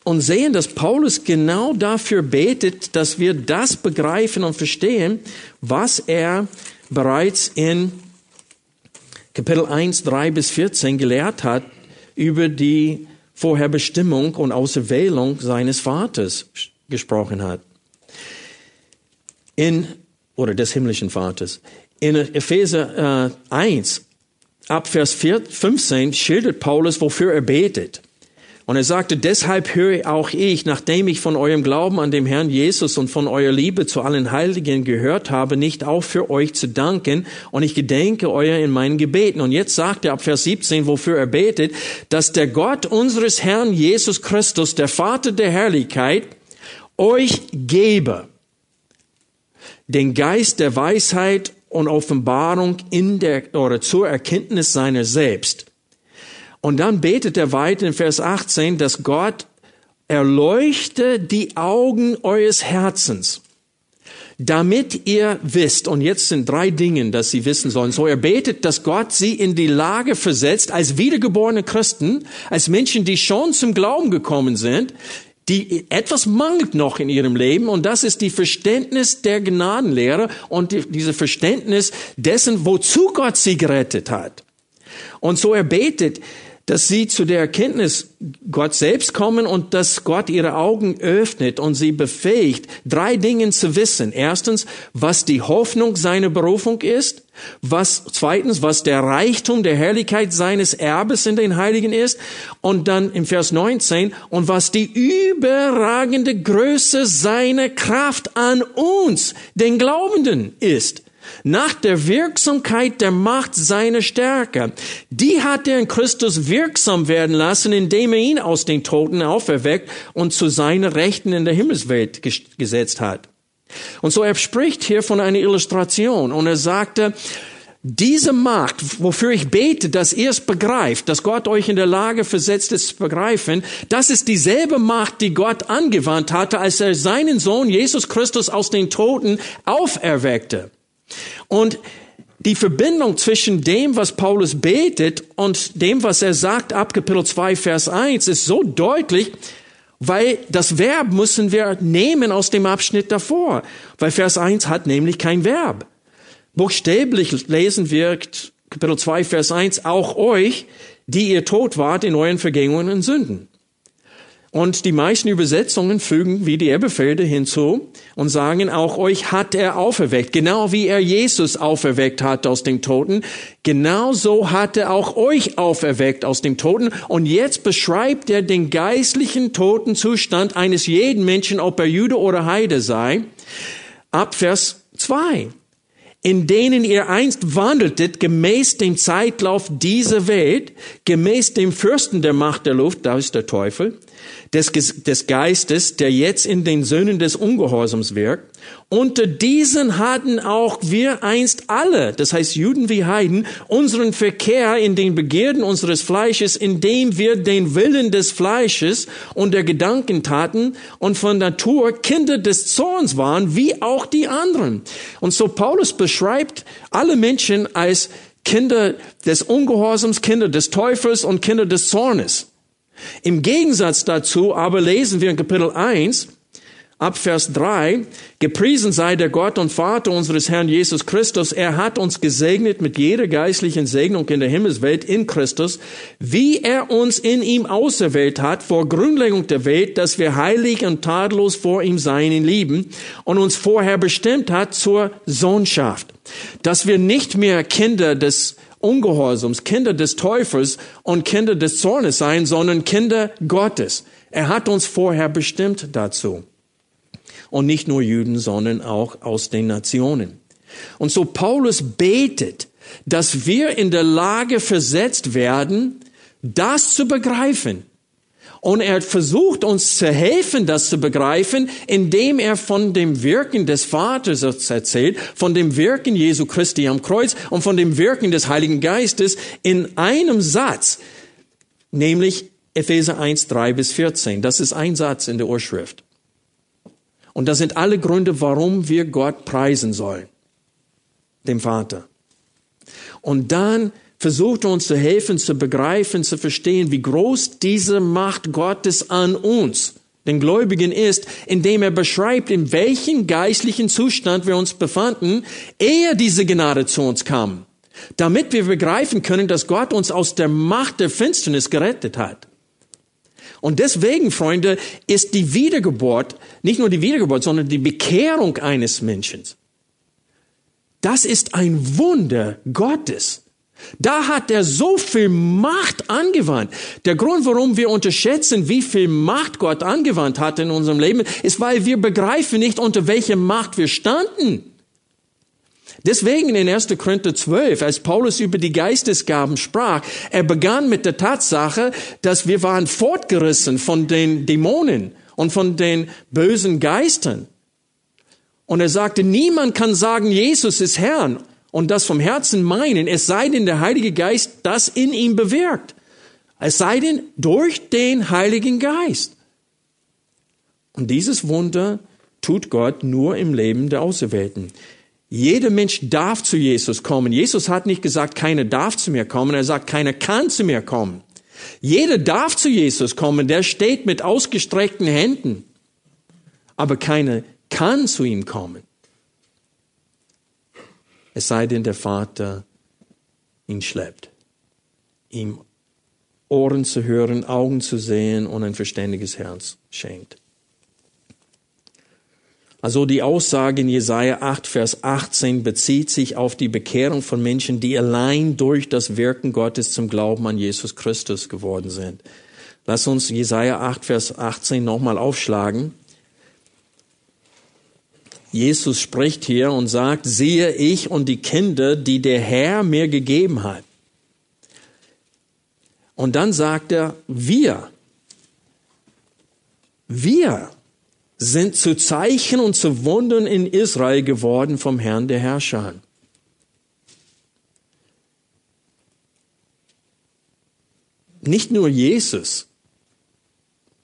und sehen, dass Paulus genau dafür betet, dass wir das begreifen und verstehen, was er bereits in Kapitel 1, 3 bis 14 gelehrt hat über die Vorherbestimmung und Auserwählung seines Vaters gesprochen hat. In, oder des himmlischen Vaters. In Epheser äh, 1, ab Vers 4, 15 schildert Paulus, wofür er betet. Und er sagte, deshalb höre auch ich, nachdem ich von eurem Glauben an dem Herrn Jesus und von eurer Liebe zu allen Heiligen gehört habe, nicht auf für euch zu danken. Und ich gedenke euer in meinen Gebeten. Und jetzt sagt er ab Vers 17, wofür er betet, dass der Gott unseres Herrn Jesus Christus, der Vater der Herrlichkeit, euch gebe den Geist der Weisheit und Offenbarung in der, oder zur Erkenntnis seiner selbst und dann betet er weiter in Vers 18, dass Gott erleuchte die Augen eures Herzens, damit ihr wisst, und jetzt sind drei Dinge, dass sie wissen sollen. So er betet, dass Gott sie in die Lage versetzt, als wiedergeborene Christen, als Menschen, die schon zum Glauben gekommen sind, die etwas mangelt noch in ihrem Leben und das ist die Verständnis der Gnadenlehre und die, diese Verständnis dessen, wozu Gott sie gerettet hat. Und so er betet, dass sie zu der Erkenntnis Gott selbst kommen und dass Gott ihre Augen öffnet und sie befähigt, drei Dinge zu wissen. Erstens, was die Hoffnung seiner Berufung ist. Was, zweitens, was der Reichtum der Herrlichkeit seines Erbes in den Heiligen ist. Und dann im Vers 19, und was die überragende Größe seiner Kraft an uns, den Glaubenden, ist nach der Wirksamkeit der Macht seiner Stärke. Die hat er in Christus wirksam werden lassen, indem er ihn aus den Toten auferweckt und zu seiner Rechten in der Himmelswelt gesetzt hat. Und so er spricht hier von einer Illustration und er sagte, diese Macht, wofür ich bete, dass ihr es begreift, dass Gott euch in der Lage versetzt ist zu begreifen, das ist dieselbe Macht, die Gott angewandt hatte, als er seinen Sohn Jesus Christus aus den Toten auferweckte. Und die Verbindung zwischen dem, was Paulus betet und dem, was er sagt ab Kapitel 2, Vers 1 ist so deutlich, weil das Verb müssen wir nehmen aus dem Abschnitt davor, weil Vers 1 hat nämlich kein Verb. Buchstäblich lesen wir Kapitel 2, Vers 1, auch euch, die ihr tot wart in euren Vergehungen und Sünden. Und die meisten Übersetzungen fügen wie die Erbefelde hinzu und sagen, auch euch hat er auferweckt. Genau wie er Jesus auferweckt hat aus den Toten, genauso hat er auch euch auferweckt aus den Toten. Und jetzt beschreibt er den geistlichen Totenzustand eines jeden Menschen, ob er Jude oder Heide sei, ab Vers 2 in denen ihr einst wandeltet, gemäß dem Zeitlauf dieser Welt, gemäß dem Fürsten der Macht der Luft, da ist der Teufel, des, des Geistes, der jetzt in den Söhnen des Ungehorsams wirkt. Unter diesen hatten auch wir einst alle, das heißt Juden wie Heiden, unseren Verkehr in den Begierden unseres Fleisches, indem wir den Willen des Fleisches und der Gedanken taten und von Natur Kinder des Zorns waren, wie auch die anderen. Und so Paulus beschreibt alle Menschen als Kinder des Ungehorsams, Kinder des Teufels und Kinder des Zornes. Im Gegensatz dazu aber lesen wir in Kapitel 1, ab Vers 3, gepriesen sei der Gott und Vater unseres Herrn Jesus Christus. Er hat uns gesegnet mit jeder geistlichen Segnung in der Himmelswelt in Christus, wie er uns in ihm auserwählt hat vor Grundlegung der Welt, dass wir heilig und tadellos vor ihm sein in Lieben und uns vorher bestimmt hat zur Sohnschaft, dass wir nicht mehr Kinder des Ungehorsams, Kinder des Teufels und Kinder des Zornes sein, sondern Kinder Gottes. Er hat uns vorher bestimmt dazu. Und nicht nur Juden, sondern auch aus den Nationen. Und so Paulus betet, dass wir in der Lage versetzt werden, das zu begreifen, und er versucht uns zu helfen, das zu begreifen, indem er von dem Wirken des Vaters erzählt, von dem Wirken Jesu Christi am Kreuz und von dem Wirken des Heiligen Geistes in einem Satz, nämlich Epheser 1, 3 bis 14. Das ist ein Satz in der Urschrift. Und das sind alle Gründe, warum wir Gott preisen sollen, dem Vater. Und dann versucht uns zu helfen, zu begreifen, zu verstehen, wie groß diese Macht Gottes an uns, den Gläubigen ist, indem er beschreibt, in welchem geistlichen Zustand wir uns befanden, ehe diese Gnade zu uns kam, damit wir begreifen können, dass Gott uns aus der Macht der Finsternis gerettet hat. Und deswegen, Freunde, ist die Wiedergeburt, nicht nur die Wiedergeburt, sondern die Bekehrung eines Menschen. Das ist ein Wunder Gottes. Da hat er so viel Macht angewandt. Der Grund, warum wir unterschätzen, wie viel Macht Gott angewandt hat in unserem Leben, ist, weil wir begreifen nicht, unter welcher Macht wir standen. Deswegen in 1. Korinther 12, als Paulus über die Geistesgaben sprach, er begann mit der Tatsache, dass wir waren fortgerissen von den Dämonen und von den bösen Geistern. Und er sagte, niemand kann sagen, Jesus ist Herrn und das vom Herzen meinen, es sei denn der Heilige Geist das in ihm bewirkt. Es sei denn durch den Heiligen Geist. Und dieses Wunder tut Gott nur im Leben der Auserwählten. Jeder Mensch darf zu Jesus kommen. Jesus hat nicht gesagt, keiner darf zu mir kommen. Er sagt, keiner kann zu mir kommen. Jeder darf zu Jesus kommen. Der steht mit ausgestreckten Händen. Aber keiner kann zu ihm kommen. Es sei denn, der Vater ihn schleppt. Ihm Ohren zu hören, Augen zu sehen und ein verständiges Herz schenkt. Also die Aussage in Jesaja 8, Vers 18 bezieht sich auf die Bekehrung von Menschen, die allein durch das Wirken Gottes zum Glauben an Jesus Christus geworden sind. Lass uns Jesaja 8, Vers 18 nochmal aufschlagen. Jesus spricht hier und sagt, sehe ich und die Kinder, die der Herr mir gegeben hat. Und dann sagt er, wir, wir sind zu Zeichen und zu Wundern in Israel geworden vom Herrn der Herrscher. Nicht nur Jesus,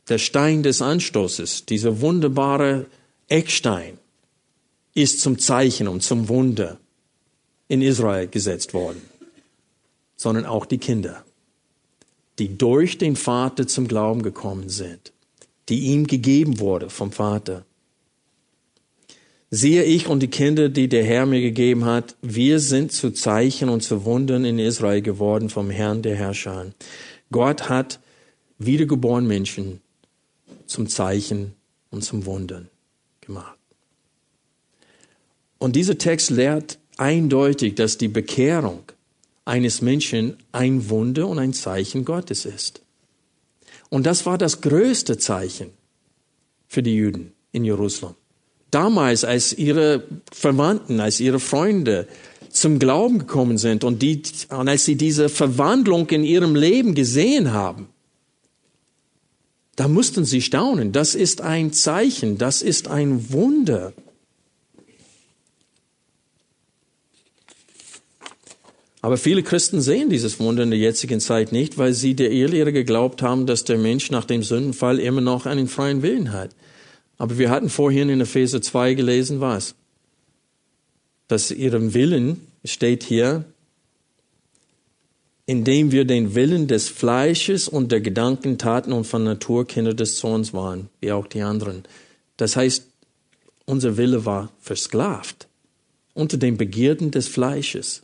der Stein des Anstoßes, dieser wunderbare Eckstein, ist zum Zeichen und zum Wunder in Israel gesetzt worden, sondern auch die Kinder, die durch den Vater zum Glauben gekommen sind die ihm gegeben wurde vom Vater. Siehe ich und die Kinder, die der Herr mir gegeben hat, wir sind zu Zeichen und zu Wundern in Israel geworden vom Herrn der Herrscher. Gott hat wiedergeborenen Menschen zum Zeichen und zum Wundern gemacht. Und dieser Text lehrt eindeutig, dass die Bekehrung eines Menschen ein Wunder und ein Zeichen Gottes ist. Und das war das größte Zeichen für die Juden in Jerusalem. Damals, als ihre Verwandten, als ihre Freunde zum Glauben gekommen sind und, die, und als sie diese Verwandlung in ihrem Leben gesehen haben, da mussten sie staunen. Das ist ein Zeichen, das ist ein Wunder. Aber viele Christen sehen dieses Wunder in der jetzigen Zeit nicht, weil sie der Irrlehre geglaubt haben, dass der Mensch nach dem Sündenfall immer noch einen freien Willen hat. Aber wir hatten vorhin in Epheser 2 gelesen, was? Dass ihrem Willen steht hier, indem wir den Willen des Fleisches und der Gedanken taten und von Natur Kinder des Zorns waren, wie auch die anderen. Das heißt, unser Wille war versklavt unter den Begierden des Fleisches.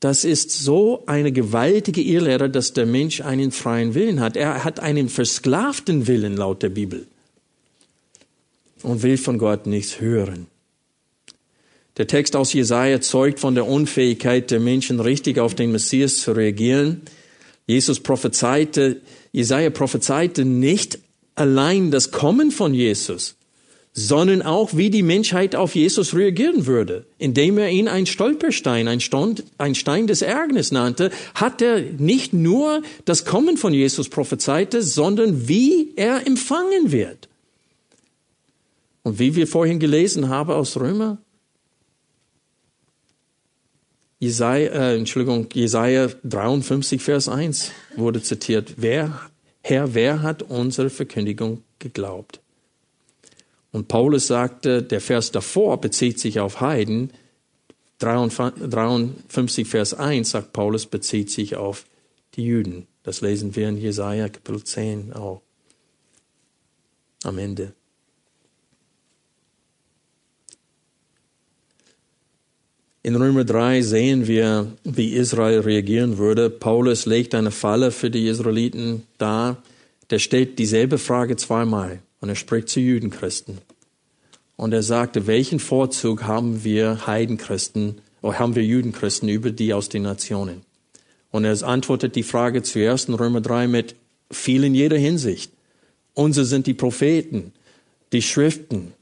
Das ist so eine gewaltige Irrlehre, dass der Mensch einen freien Willen hat. Er hat einen versklavten Willen laut der Bibel und will von Gott nichts hören. Der Text aus Jesaja zeugt von der Unfähigkeit der Menschen, richtig auf den Messias zu reagieren. Jesus prophezeite, Jesaja prophezeite nicht allein das Kommen von Jesus, sondern auch, wie die Menschheit auf Jesus reagieren würde. Indem er ihn ein Stolperstein, ein, Stund, ein Stein des Ärgernis nannte, hat er nicht nur das Kommen von Jesus prophezeite, sondern wie er empfangen wird. Und wie wir vorhin gelesen haben aus Römer, Jesaja, äh, Entschuldigung, Jesaja 53, Vers 1 wurde zitiert. Wer, Herr, wer hat unsere Verkündigung geglaubt? Und Paulus sagte, der Vers davor bezieht sich auf Heiden. 53 Vers 1 sagt Paulus, bezieht sich auf die Juden. Das lesen wir in Jesaja Kapitel 10 auch. Am Ende. In Römer 3 sehen wir, wie Israel reagieren würde. Paulus legt eine Falle für die Israeliten dar. Der stellt dieselbe Frage zweimal. Und er spricht zu Judenchristen. Und er sagte, welchen Vorzug haben wir Heidenchristen oder haben wir Judenchristen über die aus den Nationen? Und er antwortet die Frage zuerst in Römer 3 mit viel in jeder Hinsicht. Unsere sind die Propheten, die Schriften.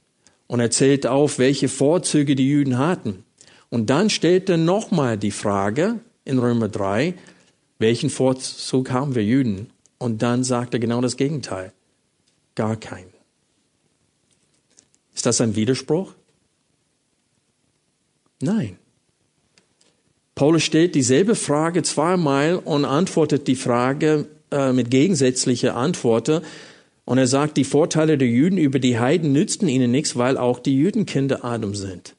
Und er zählt auf, welche Vorzüge die Juden hatten. Und dann stellt er nochmal die Frage in Römer 3, welchen Vorzug haben wir Juden? Und dann sagt er genau das Gegenteil. Gar keinen. Ist das ein Widerspruch? Nein. Paulus stellt dieselbe Frage zweimal und antwortet die Frage äh, mit gegensätzlicher Antworten. Und er sagt, die Vorteile der Juden über die Heiden nützten ihnen nichts, weil auch die Juden Kinder Adam sind.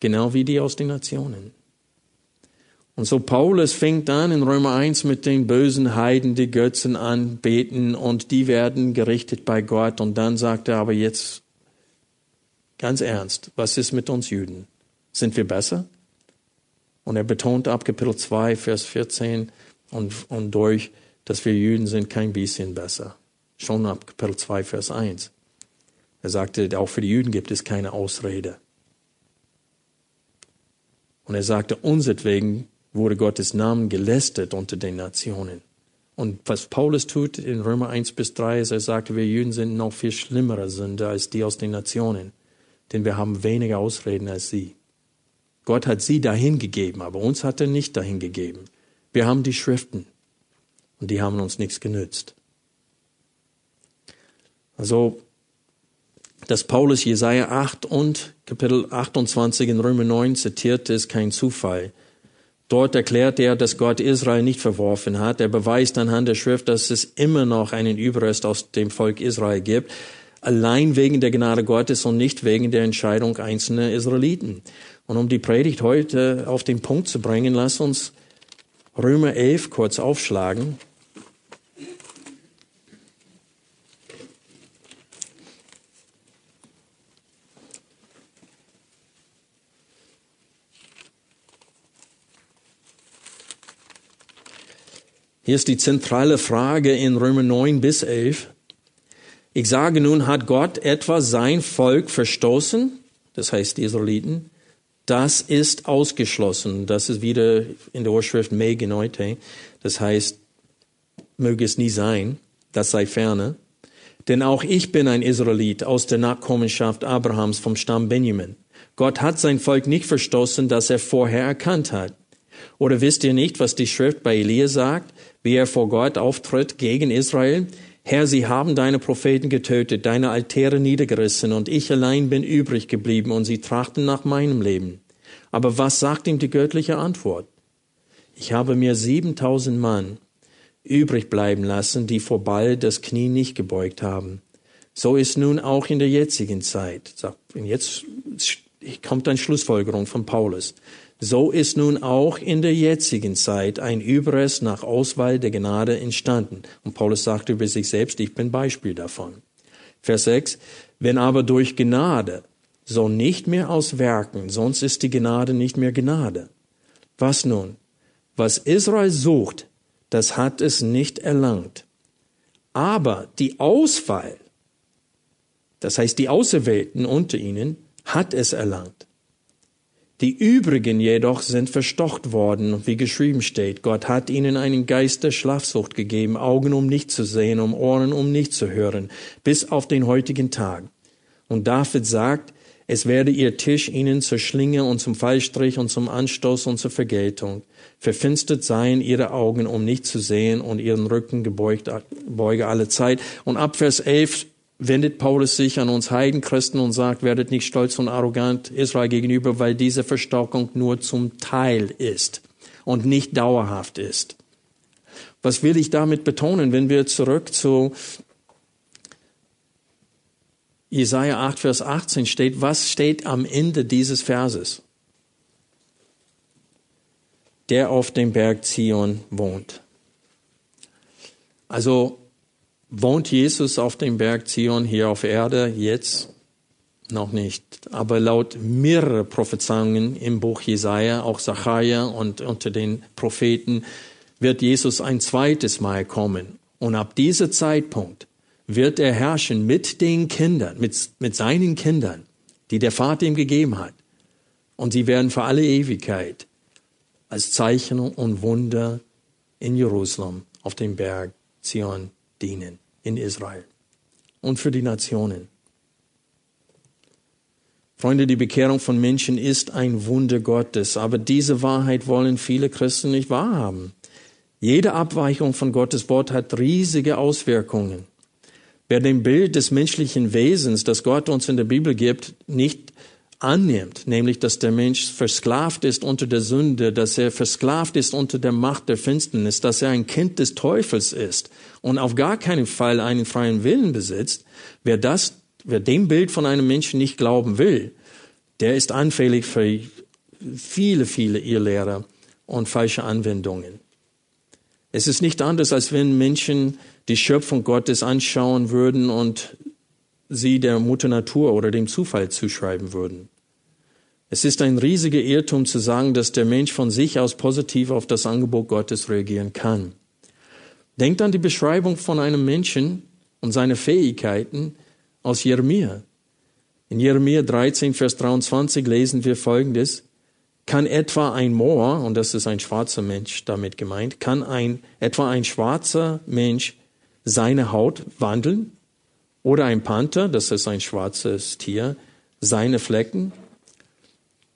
Genau wie die aus den Nationen. Und so Paulus fängt an in Römer 1 mit den bösen Heiden, die Götzen anbeten und die werden gerichtet bei Gott. Und dann sagt er aber jetzt ganz ernst, was ist mit uns Juden? Sind wir besser? Und er betont ab Kapitel 2, Vers 14 und, und durch, dass wir Juden sind kein bisschen besser. Schon ab Kapitel 2, Vers 1. Er sagte, auch für die Juden gibt es keine Ausrede. Und er sagte, unsertwegen wurde Gottes Namen gelästert unter den Nationen. Und was Paulus tut in Römer 1 bis 3 ist, er sagt, wir Juden sind noch viel schlimmere Sünder als die aus den Nationen, denn wir haben weniger Ausreden als sie. Gott hat sie dahin gegeben, aber uns hat er nicht dahin gegeben. Wir haben die Schriften und die haben uns nichts genützt. Also, dass Paulus Jesaja 8 und Kapitel 28 in Römer 9 zitiert, ist kein Zufall. Dort erklärt er, dass Gott Israel nicht verworfen hat. Er beweist anhand der Schrift, dass es immer noch einen Überrest aus dem Volk Israel gibt, allein wegen der Gnade Gottes und nicht wegen der Entscheidung einzelner Israeliten. Und um die Predigt heute auf den Punkt zu bringen, lass uns Römer 11 kurz aufschlagen. Hier ist die zentrale Frage in Römer 9 bis 11. Ich sage nun, hat Gott etwa sein Volk verstoßen? Das heißt die Israeliten. Das ist ausgeschlossen. Das ist wieder in der Urschrift me genoite. Das heißt, möge es nie sein. Das sei ferne. Denn auch ich bin ein Israelit aus der Nachkommenschaft Abrahams vom Stamm Benjamin. Gott hat sein Volk nicht verstoßen, das er vorher erkannt hat. Oder wisst ihr nicht, was die Schrift bei Elia sagt? Wie er vor Gott auftritt gegen Israel. Herr, sie haben deine Propheten getötet, deine Altäre niedergerissen, und ich allein bin übrig geblieben, und sie trachten nach meinem Leben. Aber was sagt ihm die göttliche Antwort? Ich habe mir siebentausend Mann übrig bleiben lassen, die vor Ball das Knie nicht gebeugt haben. So ist nun auch in der jetzigen Zeit. Jetzt kommt eine Schlussfolgerung von Paulus. So ist nun auch in der jetzigen Zeit ein Überrest nach Auswahl der Gnade entstanden. Und Paulus sagt über sich selbst, ich bin Beispiel davon. Vers 6, wenn aber durch Gnade, so nicht mehr aus Werken, sonst ist die Gnade nicht mehr Gnade. Was nun? Was Israel sucht, das hat es nicht erlangt. Aber die Auswahl, das heißt die Auserwählten unter ihnen, hat es erlangt. Die übrigen jedoch sind verstocht worden, wie geschrieben steht. Gott hat ihnen einen Geist der Schlafsucht gegeben, Augen um nicht zu sehen, um Ohren um nicht zu hören, bis auf den heutigen Tag. Und David sagt, es werde ihr Tisch ihnen zur Schlinge und zum Fallstrich und zum Anstoß und zur Vergeltung. Verfinstert seien ihre Augen, um nicht zu sehen, und ihren Rücken gebeugt, beuge alle Zeit. Und ab Vers 11 wendet Paulus sich an uns Heidenchristen und sagt, werdet nicht stolz und arrogant Israel gegenüber, weil diese Verstockung nur zum Teil ist und nicht dauerhaft ist. Was will ich damit betonen, wenn wir zurück zu Jesaja 8, Vers 18 steht, was steht am Ende dieses Verses? Der auf dem Berg Zion wohnt. Also Wohnt Jesus auf dem Berg Zion hier auf Erde jetzt? Noch nicht. Aber laut mehrere Prophezeiungen im Buch Jesaja, auch Zachariah und unter den Propheten, wird Jesus ein zweites Mal kommen. Und ab diesem Zeitpunkt wird er herrschen mit den Kindern, mit, mit seinen Kindern, die der Vater ihm gegeben hat. Und sie werden für alle Ewigkeit als Zeichen und Wunder in Jerusalem auf dem Berg Zion dienen, in Israel und für die Nationen. Freunde, die Bekehrung von Menschen ist ein Wunder Gottes, aber diese Wahrheit wollen viele Christen nicht wahrhaben. Jede Abweichung von Gottes Wort hat riesige Auswirkungen. Wer dem Bild des menschlichen Wesens, das Gott uns in der Bibel gibt, nicht annimmt, nämlich dass der Mensch versklavt ist unter der Sünde, dass er versklavt ist unter der Macht der Finsternis, dass er ein Kind des Teufels ist und auf gar keinen Fall einen freien Willen besitzt, wer das, wer dem Bild von einem Menschen nicht glauben will, der ist anfällig für viele, viele Irrlehrer und falsche Anwendungen. Es ist nicht anders, als wenn Menschen die Schöpfung Gottes anschauen würden und sie der Mutter Natur oder dem Zufall zuschreiben würden. Es ist ein riesiger Irrtum zu sagen, dass der Mensch von sich aus positiv auf das Angebot Gottes reagieren kann. Denkt an die Beschreibung von einem Menschen und seine Fähigkeiten aus Jeremia. In Jeremia 13, Vers 23 lesen wir Folgendes. Kann etwa ein Moor, und das ist ein schwarzer Mensch damit gemeint, kann ein, etwa ein schwarzer Mensch seine Haut wandeln? Oder ein Panther, das ist ein schwarzes Tier, seine Flecken?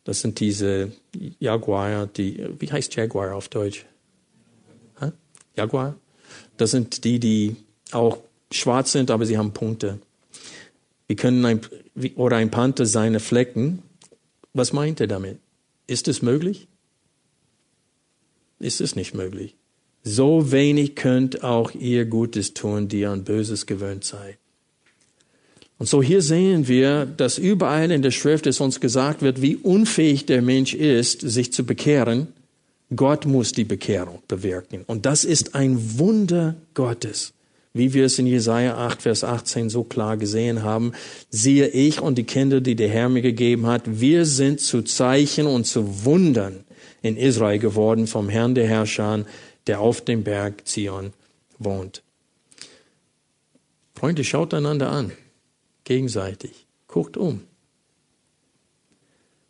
Das sind diese Jaguar, die, wie heißt Jaguar auf Deutsch? Huh? Jaguar? Das sind die, die auch schwarz sind, aber sie haben Punkte. Wir können ein, oder ein Panther seine Flecken. Was meint er damit? Ist es möglich? Ist es nicht möglich? So wenig könnt auch ihr Gutes tun, die an Böses gewöhnt seid. Und so hier sehen wir, dass überall in der Schrift es uns gesagt wird, wie unfähig der Mensch ist, sich zu bekehren. Gott muss die Bekehrung bewirken. Und das ist ein Wunder Gottes. Wie wir es in Jesaja 8, Vers 18 so klar gesehen haben, siehe ich und die Kinder, die der Herr mir gegeben hat, wir sind zu Zeichen und zu Wundern in Israel geworden vom Herrn der Herrscher, der auf dem Berg Zion wohnt. Freunde, schaut einander an gegenseitig. Guckt um.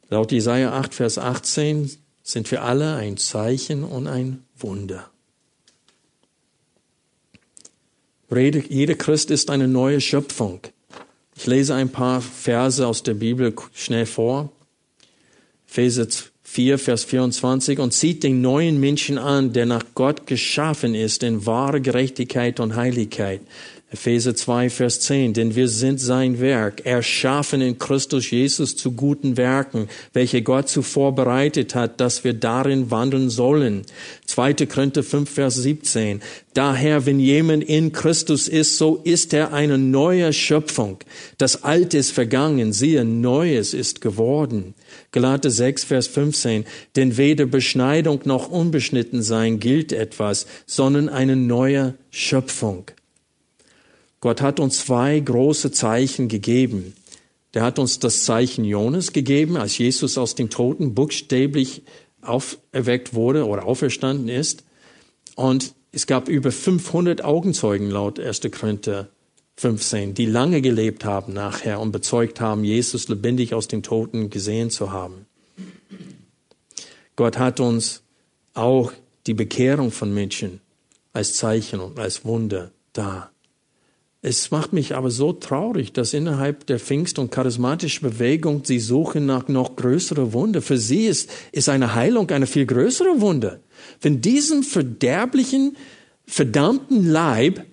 Laut Jesaja 8, Vers 18 sind wir alle ein Zeichen und ein Wunder. Jeder Christ ist eine neue Schöpfung. Ich lese ein paar Verse aus der Bibel schnell vor. Epheser 4, Vers 24. Und zieht den neuen Menschen an, der nach Gott geschaffen ist in wahre Gerechtigkeit und Heiligkeit. Epheser 2, Vers 10, denn wir sind sein Werk, erschaffen in Christus Jesus zu guten Werken, welche Gott zuvor bereitet hat, dass wir darin wandeln sollen. 2. Korinther 5, Vers 17, daher, wenn jemand in Christus ist, so ist er eine neue Schöpfung. Das Alte ist vergangen, siehe, Neues ist geworden. Galater 6, Vers 15, denn weder Beschneidung noch unbeschnitten sein gilt etwas, sondern eine neue Schöpfung. Gott hat uns zwei große Zeichen gegeben. Der hat uns das Zeichen Jonas gegeben, als Jesus aus den Toten buchstäblich auferweckt wurde oder auferstanden ist. Und es gab über 500 Augenzeugen laut 1. Korinther 15, die lange gelebt haben nachher und bezeugt haben, Jesus lebendig aus den Toten gesehen zu haben. Gott hat uns auch die Bekehrung von Menschen als Zeichen und als Wunder da. Es macht mich aber so traurig, dass innerhalb der Pfingst- und charismatischen Bewegung sie suchen nach noch größere Wunder. Für sie ist, ist eine Heilung eine viel größere Wunder. Wenn diesem verderblichen, verdammten Leib,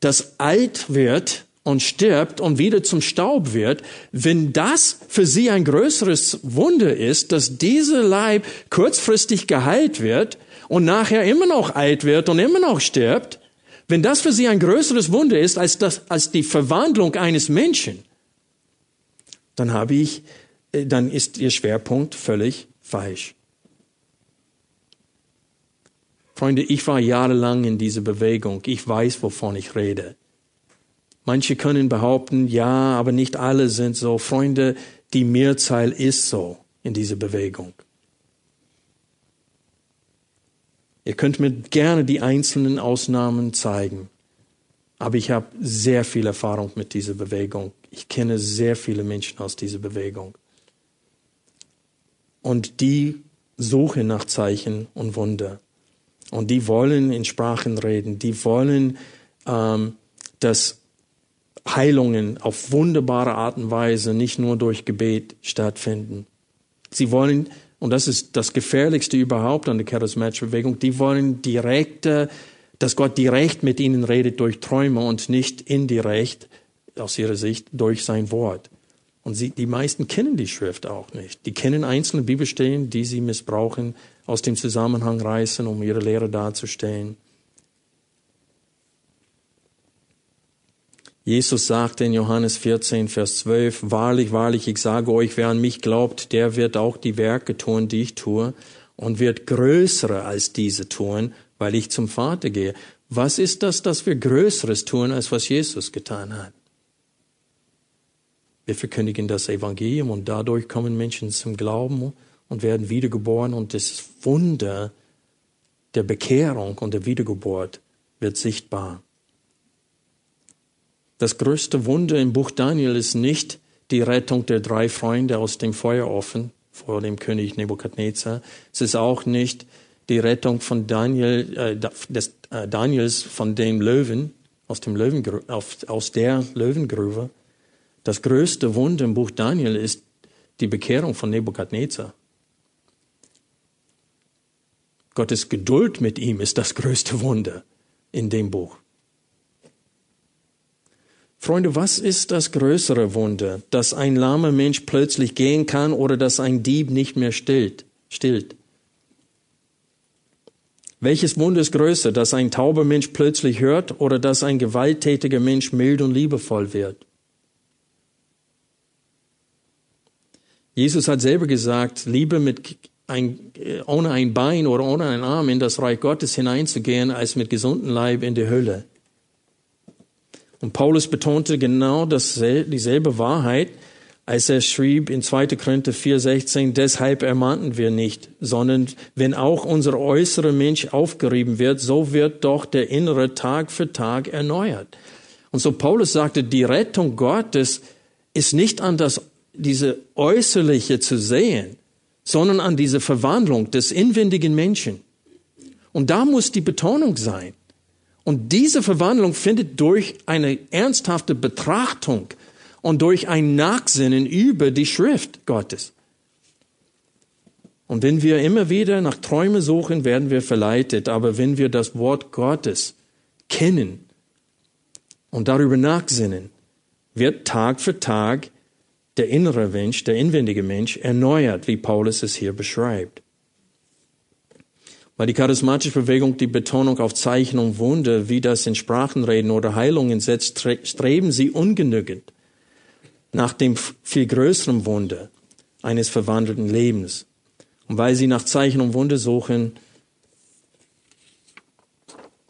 das alt wird und stirbt und wieder zum Staub wird, wenn das für sie ein größeres Wunder ist, dass dieser Leib kurzfristig geheilt wird und nachher immer noch alt wird und immer noch stirbt, wenn das für sie ein größeres Wunder ist als, das, als die Verwandlung eines Menschen, dann habe ich, äh, dann ist ihr Schwerpunkt völlig falsch. Freunde, ich war jahrelang in dieser Bewegung. Ich weiß, wovon ich rede. Manche können behaupten, ja, aber nicht alle sind so. Freunde, die Mehrzahl ist so in dieser Bewegung. Ihr könnt mir gerne die einzelnen Ausnahmen zeigen. Aber ich habe sehr viel Erfahrung mit dieser Bewegung. Ich kenne sehr viele Menschen aus dieser Bewegung. Und die suchen nach Zeichen und Wunder. Und die wollen in Sprachen reden, die wollen, ähm, dass Heilungen auf wunderbare Art und Weise nicht nur durch Gebet stattfinden. Sie wollen, und das ist das Gefährlichste überhaupt an der charismatischen Bewegung, die wollen direkte, dass Gott direkt mit ihnen redet durch Träume und nicht indirekt, aus ihrer Sicht, durch sein Wort. Und sie, die meisten kennen die Schrift auch nicht. Die kennen einzelne Bibelstellen, die sie missbrauchen, aus dem Zusammenhang reißen, um ihre Lehre darzustellen. Jesus sagte in Johannes 14, Vers 12, Wahrlich, wahrlich, ich sage euch, wer an mich glaubt, der wird auch die Werke tun, die ich tue, und wird größere als diese tun, weil ich zum Vater gehe. Was ist das, dass wir Größeres tun, als was Jesus getan hat? Wir verkündigen das Evangelium und dadurch kommen Menschen zum Glauben und werden wiedergeboren und das Wunder der Bekehrung und der Wiedergeburt wird sichtbar. Das größte Wunder im Buch Daniel ist nicht die Rettung der drei Freunde aus dem Feuerofen vor dem König Nebukadnezar. Es ist auch nicht die Rettung von Daniel, äh, des, äh, Daniels von dem Löwen aus, dem Löwen, aus der Löwengrube. Das größte Wunder im Buch Daniel ist die Bekehrung von Nebukadnezar. Gottes Geduld mit ihm ist das größte Wunder in dem Buch. Freunde, was ist das größere Wunder, dass ein lahmer Mensch plötzlich gehen kann oder dass ein Dieb nicht mehr stillt? stillt? Welches Wunder ist größer, dass ein tauber Mensch plötzlich hört oder dass ein gewalttätiger Mensch mild und liebevoll wird? Jesus hat selber gesagt, lieber mit ein, ohne ein Bein oder ohne einen Arm in das Reich Gottes hineinzugehen, als mit gesundem Leib in die Hölle. Und Paulus betonte genau dieselbe Wahrheit, als er schrieb in 2. Korinther 4,16, deshalb ermahnten wir nicht, sondern wenn auch unser äußerer Mensch aufgerieben wird, so wird doch der innere Tag für Tag erneuert. Und so Paulus sagte, die Rettung Gottes ist nicht an das diese äußerliche zu sehen, sondern an diese Verwandlung des inwendigen Menschen. Und da muss die Betonung sein. Und diese Verwandlung findet durch eine ernsthafte Betrachtung und durch ein Nachsinnen über die Schrift Gottes. Und wenn wir immer wieder nach Träumen suchen, werden wir verleitet. Aber wenn wir das Wort Gottes kennen und darüber nachsinnen, wird Tag für Tag der innere Mensch, der inwendige Mensch erneuert, wie Paulus es hier beschreibt. Weil die charismatische Bewegung die Betonung auf Zeichen und Wunder, wie das in Sprachenreden oder Heilungen setzt, streben sie ungenügend nach dem viel größeren Wunder eines verwandelten Lebens. Und weil sie nach Zeichen und Wunder suchen,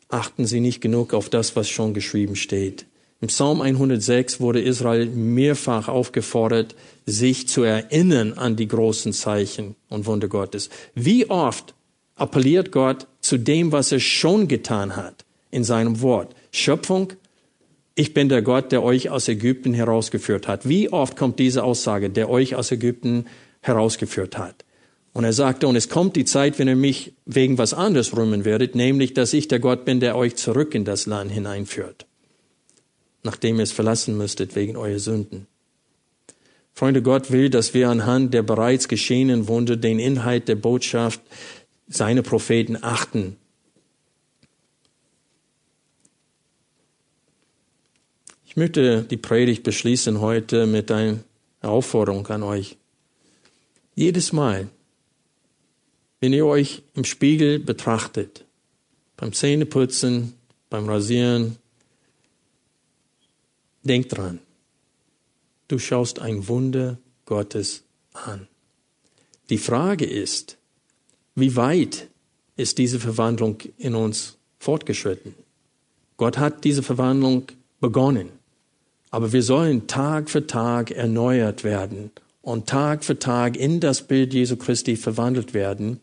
achten sie nicht genug auf das, was schon geschrieben steht. Im Psalm 106 wurde Israel mehrfach aufgefordert, sich zu erinnern an die großen Zeichen und Wunder Gottes. Wie oft appelliert Gott zu dem, was er schon getan hat in seinem Wort? Schöpfung, ich bin der Gott, der euch aus Ägypten herausgeführt hat. Wie oft kommt diese Aussage, der euch aus Ägypten herausgeführt hat? Und er sagte, und es kommt die Zeit, wenn ihr mich wegen was anderes rühmen werdet, nämlich, dass ich der Gott bin, der euch zurück in das Land hineinführt nachdem ihr es verlassen müsstet wegen eurer Sünden. Freunde, Gott will, dass wir anhand der bereits geschehenen Wunder den Inhalt der Botschaft seiner Propheten achten. Ich möchte die Predigt beschließen heute mit einer Aufforderung an euch. Jedes Mal, wenn ihr euch im Spiegel betrachtet, beim Zähneputzen, beim Rasieren, Denk dran, du schaust ein Wunder Gottes an. Die Frage ist, wie weit ist diese Verwandlung in uns fortgeschritten? Gott hat diese Verwandlung begonnen, aber wir sollen Tag für Tag erneuert werden und Tag für Tag in das Bild Jesu Christi verwandelt werden.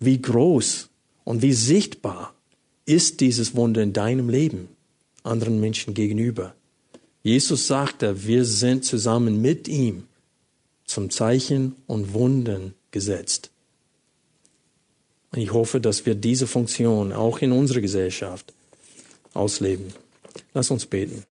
Wie groß und wie sichtbar ist dieses Wunder in deinem Leben anderen Menschen gegenüber? Jesus sagte, wir sind zusammen mit ihm zum Zeichen und Wunden gesetzt. Und ich hoffe, dass wir diese Funktion auch in unserer Gesellschaft ausleben. Lass uns beten.